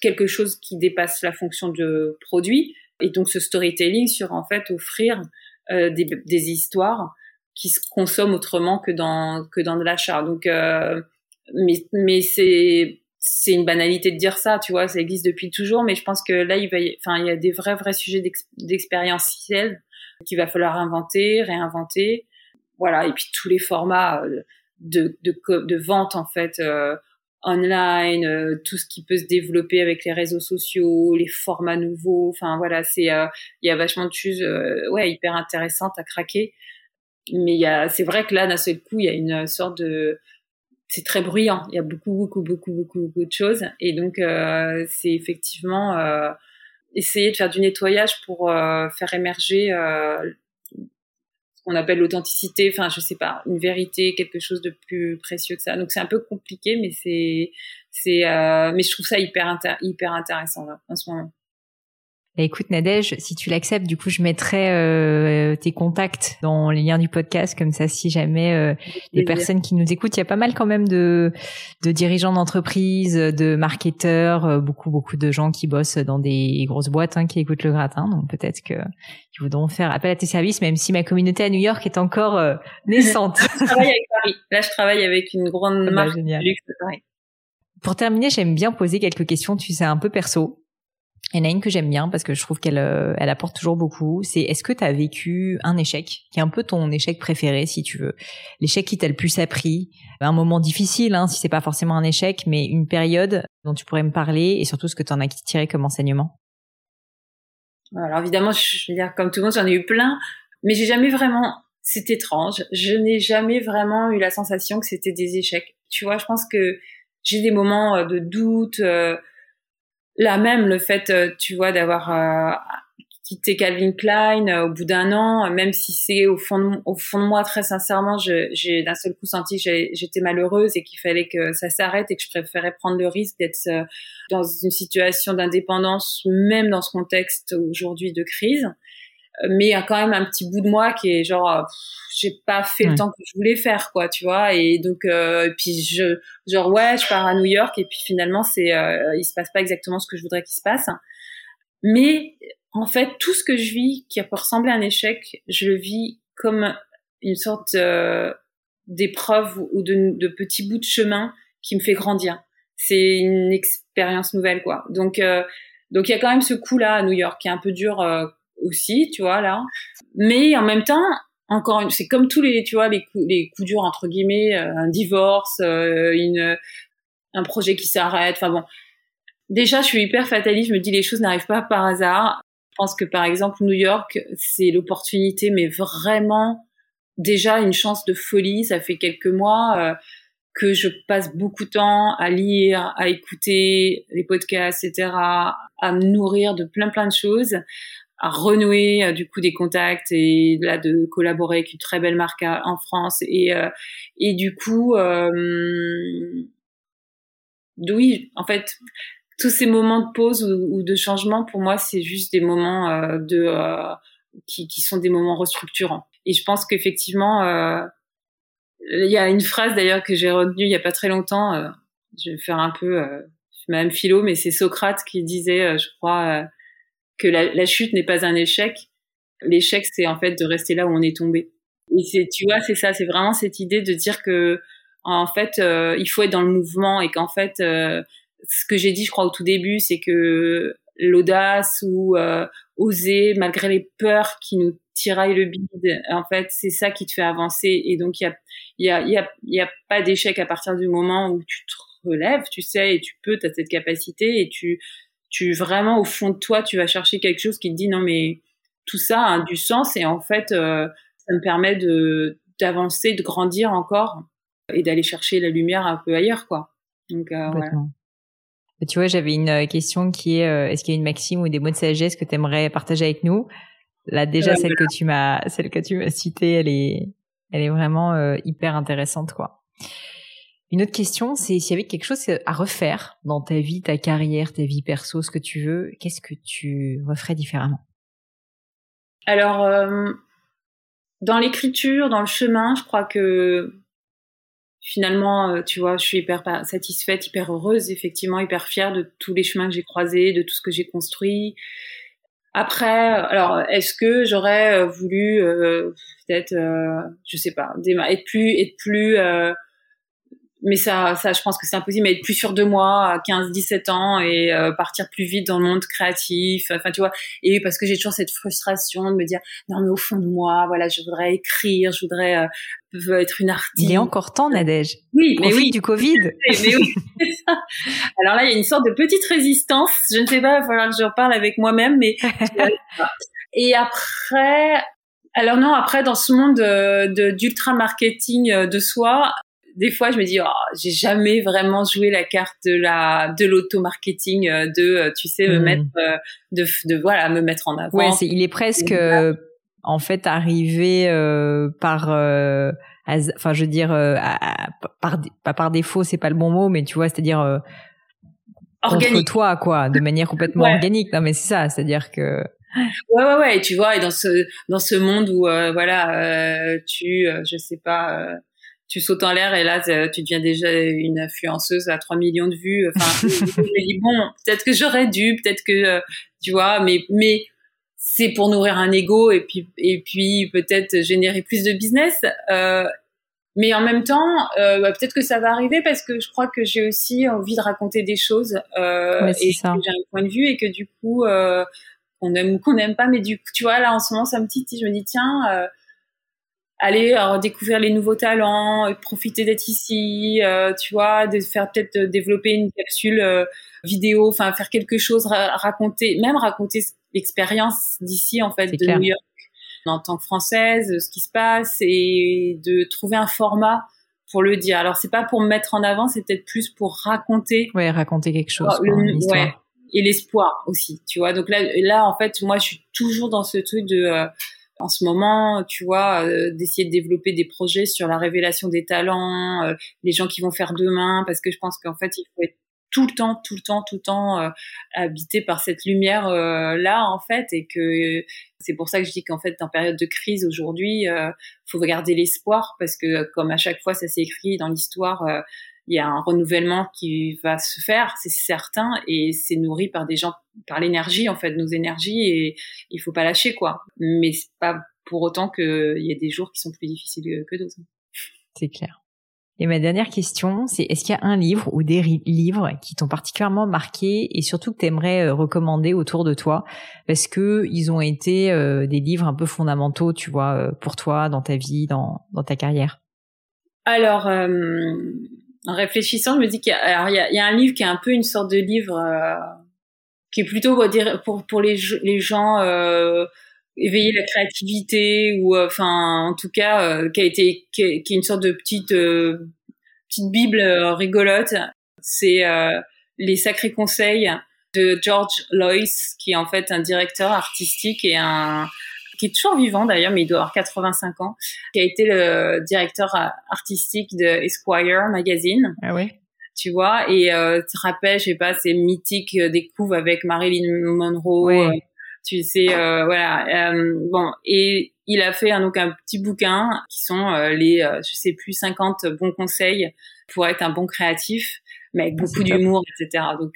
quelque chose qui dépasse la fonction de produit et donc ce storytelling sur en fait offrir euh, des, histoires qui se consomment autrement que dans que dans de l'achat. Donc euh, mais mais c'est c'est une banalité de dire ça, tu vois, ça existe depuis toujours, mais je pense que là, il va, enfin, il y a des vrais, vrais sujets d'expérientiel qu'il va falloir inventer, réinventer, voilà, et puis tous les formats euh, de, de, vente en fait online, euh, tout ce qui peut se développer avec les réseaux sociaux, les formats nouveaux, enfin voilà, c'est, il y a vachement de choses, ouais, hyper intéressantes à craquer, mais il y a, c'est vrai que là, d'un seul coup, il y a une sorte de c'est très bruyant. Il y a beaucoup, beaucoup, beaucoup, beaucoup, beaucoup de choses. Et donc, euh, c'est effectivement euh, essayer de faire du nettoyage pour euh, faire émerger euh, qu'on appelle l'authenticité. Enfin, je sais pas, une vérité, quelque chose de plus précieux que ça. Donc, c'est un peu compliqué, mais c'est, c'est, euh, mais je trouve ça hyper, hyper intéressant là, en ce moment. Bah, écoute Nadège, si tu l'acceptes, du coup je mettrai euh, tes contacts dans les liens du podcast, comme ça si jamais euh, les personnes qui nous écoutent, il y a pas mal quand même de, de dirigeants d'entreprise, de marketeurs, euh, beaucoup beaucoup de gens qui bossent dans des grosses boîtes hein, qui écoutent le gratin, donc peut-être que ils voudront faire appel à tes services, même si ma communauté à New York est encore euh, naissante. je travaille avec Paris. Là je travaille avec une grande ah bah, marque de luxe Paris. Pour terminer, j'aime bien poser quelques questions, tu sais, un peu perso. Il y en a une que j'aime bien parce que je trouve qu'elle euh, elle apporte toujours beaucoup. C'est est-ce que tu as vécu un échec qui est un peu ton échec préféré si tu veux, l'échec qui t'a le plus appris, un moment difficile hein, si c'est pas forcément un échec, mais une période dont tu pourrais me parler et surtout ce que tu en as tiré comme enseignement? Alors évidemment, je veux dire comme tout le monde, j'en ai eu plein, mais j'ai jamais vraiment. C'est étrange. Je n'ai jamais vraiment eu la sensation que c'était des échecs. Tu vois, je pense que j'ai des moments euh, de doute. Euh, Là même, le fait, euh, tu vois, d'avoir euh, quitté Calvin Klein euh, au bout d'un an, même si c'est au fond au fond de moi très sincèrement, j'ai d'un seul coup senti que j'étais malheureuse et qu'il fallait que ça s'arrête et que je préférais prendre le risque d'être dans une situation d'indépendance, même dans ce contexte aujourd'hui de crise mais il y a quand même un petit bout de moi qui est genre euh, j'ai pas fait le temps que je voulais faire quoi tu vois. Et donc euh, puis je genre ouais je pars à New York et puis finalement c'est euh, il se passe pas exactement ce que je voudrais qu'il se passe. Mais en fait tout ce que je vis qui peut ressembler à un échec je le vis comme une sorte euh, d'épreuve ou de, de petit bout de chemin qui me fait grandir. C'est une expérience nouvelle quoi. Donc euh, donc il y a quand même ce coup là à New York qui est un peu dur aussi, tu vois là. Mais en même temps, encore c'est comme tous les, tu vois, les coups, les coups durs entre guillemets, euh, un divorce, euh, une, un projet qui s'arrête. Enfin bon, déjà, je suis hyper fataliste. Je me dis les choses n'arrivent pas par hasard. Je pense que par exemple New York, c'est l'opportunité, mais vraiment déjà une chance de folie. Ça fait quelques mois. Euh, que je passe beaucoup de temps à lire, à écouter les podcasts, etc., à me nourrir de plein plein de choses, à renouer euh, du coup des contacts et là de collaborer avec une très belle marque en France et euh, et du coup euh, oui en fait tous ces moments de pause ou, de changement pour moi c'est juste des moments euh, de euh, qui, qui sont des moments restructurants. Et je pense qu'effectivement il y a une phrase d'ailleurs que j'ai retenue il y a pas très longtemps je vais faire un peu même philo mais c'est Socrate qui disait je crois que la, la chute n'est pas un échec. L'échec, c'est en fait de rester là où on est tombé. Et c'est, tu vois, c'est ça, c'est vraiment cette idée de dire que, en fait, euh, il faut être dans le mouvement et qu'en fait, euh, ce que j'ai dit, je crois, au tout début, c'est que l'audace ou oser malgré les peurs qui nous tiraillent le bide. En fait, c'est ça qui te fait avancer. Et donc, il y a, y, a, y, a, y a pas d'échec à partir du moment où tu te relèves, tu sais, et tu peux, tu as cette capacité et tu, tu vraiment au fond de toi, tu vas chercher quelque chose qui te dit non mais tout ça a du sens et en fait, euh, ça me permet de d'avancer, de grandir encore et d'aller chercher la lumière un peu ailleurs, quoi. Donc euh, voilà. Tu vois, j'avais une euh, question qui est euh, est-ce qu'il y a une maxime ou des mots de sagesse que tu aimerais partager avec nous? Là, déjà celle que tu m'as celle que tu m'as citée, elle est elle est vraiment euh, hyper intéressante, quoi. Une autre question, c'est s'il y avait quelque chose à refaire dans ta vie, ta carrière, ta vie perso, ce que tu veux, qu'est-ce que tu referais différemment? Alors, dans l'écriture, dans le chemin, je crois que finalement, euh, tu vois, je suis hyper satisfaite, hyper heureuse, effectivement, hyper fière de tous les chemins que j'ai croisés, de tout ce que j'ai construit. Après, alors, est-ce que j'aurais euh, voulu euh, peut-être, je sais pas, être plus mais ça, ça, je pense que c'est impossible, mais être plus sûr de moi à 15, 17 ans et euh, partir plus vite dans le monde créatif. Enfin, tu vois. Et parce que j'ai toujours cette frustration de me dire, non, mais au fond de moi, voilà, je voudrais écrire, je voudrais euh, être une artiste. Il est encore temps, Nadège. Oui, mais oui. du Covid. Mais, oui, ça. Alors là, il y a une sorte de petite résistance. Je ne sais pas, il va falloir que je reparle avec moi-même, mais. et après, alors non, après dans ce monde euh, de d'ultra marketing de soi, des fois, je me dis, oh, j'ai jamais vraiment joué la carte de la de l'auto-marketing, euh, de, euh, tu sais, me hmm. mettre, euh, de, de voilà, me mettre en avant. Ouais, c'est, il est presque, en fait, arrivé par, enfin, je veux dire, par, pas par défaut, c'est pas le bon mot, mais tu vois, c'est-à-dire organique. toi, quoi, de manière complètement organique. Non, mais c'est ça, c'est-à-dire que. Ouais, ouais, ouais. Et tu vois, et dans ce dans ce monde où voilà, tu, je sais pas tu sautes en l'air et là tu deviens déjà une influenceuse à 3 millions de vues. Enfin je me dis bon peut-être que j'aurais dû peut-être que euh, tu vois mais mais c'est pour nourrir un ego et puis et puis peut-être générer plus de business. Euh, mais en même temps euh, bah, peut-être que ça va arriver parce que je crois que j'ai aussi envie de raconter des choses euh, et que j'ai un point de vue et que du coup euh, on aime ou qu'on n'aime pas mais du coup tu vois là en ce moment ça me titille. Je me dis tiens euh, aller alors, découvrir les nouveaux talents, profiter d'être ici, euh, tu vois, de faire peut-être euh, développer une capsule euh, vidéo, enfin faire quelque chose, raconter, même raconter l'expérience d'ici en fait de New York en tant que française, ce qui se passe et de trouver un format pour le dire. Alors c'est pas pour me mettre en avant, c'est peut-être plus pour raconter. Ouais, raconter quelque chose. Oh, ouais. Et l'espoir aussi, tu vois. Donc là, là en fait, moi je suis toujours dans ce truc de en ce moment, tu vois, euh, d'essayer de développer des projets sur la révélation des talents, euh, les gens qui vont faire demain, parce que je pense qu'en fait, il faut être tout le temps, tout le temps, tout le temps euh, habité par cette lumière là en fait, et que c'est pour ça que je dis qu'en fait, en période de crise aujourd'hui, il faut garder l'espoir, parce que comme à chaque fois, ça s'est écrit dans l'histoire il y a un renouvellement qui va se faire, c'est certain, et c'est nourri par des gens, par l'énergie en fait, nos énergies, et il faut pas lâcher quoi. Mais c'est pas pour autant qu'il y a des jours qui sont plus difficiles que d'autres. C'est clair. Et ma dernière question, c'est est-ce qu'il y a un livre ou des livres qui t'ont particulièrement marqué et surtout que tu aimerais euh, recommander autour de toi? Parce que ils ont été euh, des livres un peu fondamentaux, tu vois, euh, pour toi dans ta vie, dans, dans ta carrière Alors, en réfléchissant, je me dis qu'il y, y, a un livre qui est un peu une sorte de livre euh, qui est plutôt pour pour les les gens euh, éveiller la créativité ou euh, enfin en tout cas euh, qui a été qui est, une sorte de petite petite bible rigolote. C'est les sacrés conseils de George Lois, qui est en fait un directeur artistique et un qui est toujours vivant d'ailleurs, mais il doit avoir 85 ans, qui a été le directeur artistique de Esquire magazine. Ah oui. Tu vois, et euh, tu te rappelles, je sais pas, ces mythiques euh, des couves avec Marilyn Monroe. Oui. Euh, tu sais, euh, voilà. Euh, bon, et il a fait donc un petit bouquin qui sont les, je sais plus, 50 bons conseils pour être un bon créatif mais avec ah, beaucoup d'humour, etc. Donc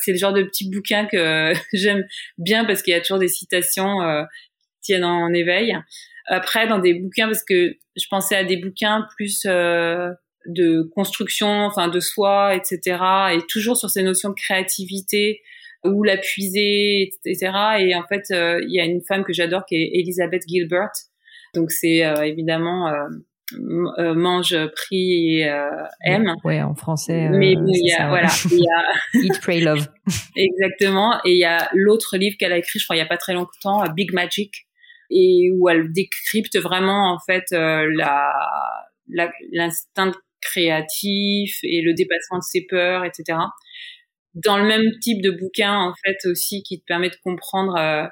c'est le genre de petit bouquin que j'aime bien parce qu'il y a toujours des citations tiennent en éveil. Après, dans des bouquins, parce que je pensais à des bouquins plus euh, de construction, enfin de soi, etc. Et toujours sur ces notions de créativité, où la puiser, etc. Et en fait, il y a une femme que j'adore qui est Elizabeth Gilbert. Donc c'est évidemment euh, mange, prie et euh, aime. Ouais, en français. Mais euh, il y a, voilà, il y a... Eat, pray, love. Exactement. Et il y a l'autre livre qu'elle a écrit, je crois, il y a pas très longtemps, Big Magic, et où elle décrypte vraiment en fait la l'instinct créatif et le dépassement de ses peurs, etc. Dans le même type de bouquin, en fait, aussi, qui te permet de comprendre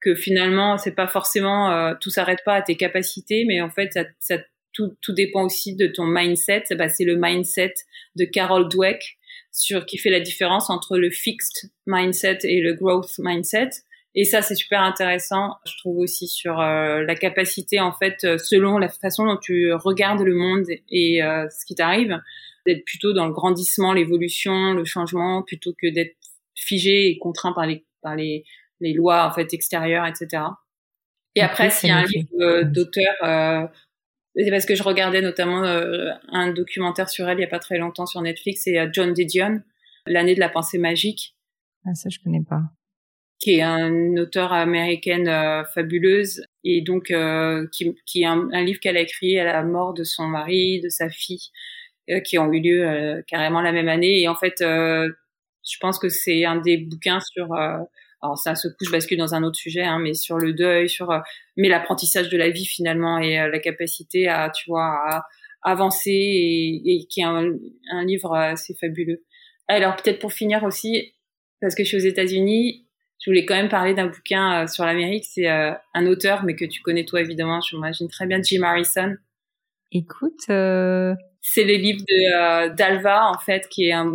que finalement, c'est pas forcément, tout s'arrête pas à tes capacités, mais en fait, ça, ça tout, tout dépend aussi de ton mindset. Bah, c'est le mindset de Carol Dweck sur qui fait la différence entre le fixed mindset et le growth mindset. Et ça, c'est super intéressant, je trouve aussi sur euh, la capacité, en fait, euh, selon la façon dont tu regardes le monde et euh, ce qui t'arrive, d'être plutôt dans le grandissement, l'évolution, le changement, plutôt que d'être figé et contraint par les par les, les lois en fait extérieures, etc. Et après, s'il y a un livre d'auteur c'est parce que je regardais notamment euh, un documentaire sur elle il y a pas très longtemps sur Netflix, c'est John Didion, l'année de la pensée magique. Ah ça je connais pas. Qui est un auteur américaine euh, fabuleuse et donc qui, qui est un, livre qu'elle a écrit à la mort de son mari, de sa fille, qui ont eu lieu carrément la même année. Et en fait, je pense que c'est un des bouquins sur alors ça se couche bascule dans un autre sujet, hein, mais sur le deuil, sur euh, mais l'apprentissage de la vie finalement et euh, la capacité à tu vois à avancer et, qui est un, un, livre assez fabuleux. Alors peut-être pour finir aussi, parce que je suis aux États-Unis, je voulais quand même parler d'un bouquin euh, sur l'Amérique. C'est un auteur, mais que tu connais toi évidemment, je m'imagine très bien, Jim Harrison. Écoute, c'est les livres de d'Alva en fait, qui est un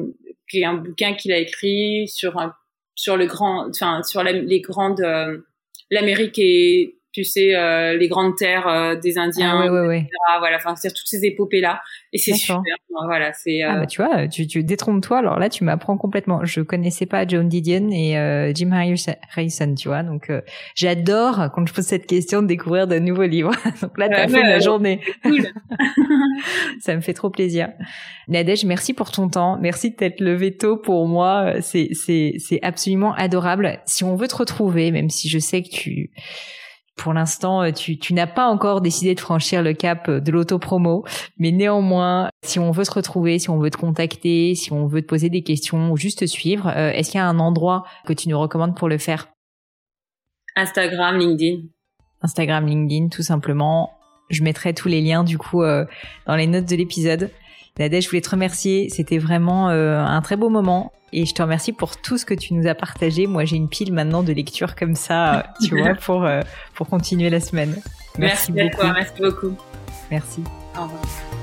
qui est un bouquin qu'il a écrit sur un sur le grand, enfin sur les grandes, euh, l'Amérique et tu sais euh, les grandes terres euh, des Indiens, ah, ouais, ouais, ouais. voilà, enfin c'est toutes ces épopées là et c'est super. Voilà, c'est. Ah bah tu vois, tu, tu détrompes-toi. Alors là, tu m'apprends complètement. Je connaissais pas John Didion et Jim Harrison, tu vois. Donc j'adore quand je pose cette question de découvrir de nouveaux livres. donc là, t'as fait la journée. Cool. Ça me fait trop plaisir. Nadège, merci pour ton temps. Merci de t'être levé tôt pour moi. C'est, c'est, c'est absolument adorable. Si on veut te retrouver, même si je sais que tu, pour l'instant, tu, tu n'as pas encore décidé de franchir le cap de l'auto-promo, mais néanmoins, si on veut se retrouver, si on veut te contacter, si on veut te poser des questions ou juste te suivre, euh, est-ce qu'il y a un endroit que tu nous recommandes pour le faire? Instagram, LinkedIn. Instagram, LinkedIn, tout simplement. Je mettrai tous les liens du coup euh, dans les notes de l'épisode. Nadège, je voulais te remercier. C'était vraiment euh, un très beau moment. Et je te remercie pour tout ce que tu nous as partagé. Moi, j'ai une pile maintenant de lecture comme ça, euh, tu vois, pour, pour continuer la semaine. Merci, merci beaucoup. merci beaucoup. Merci. Au revoir.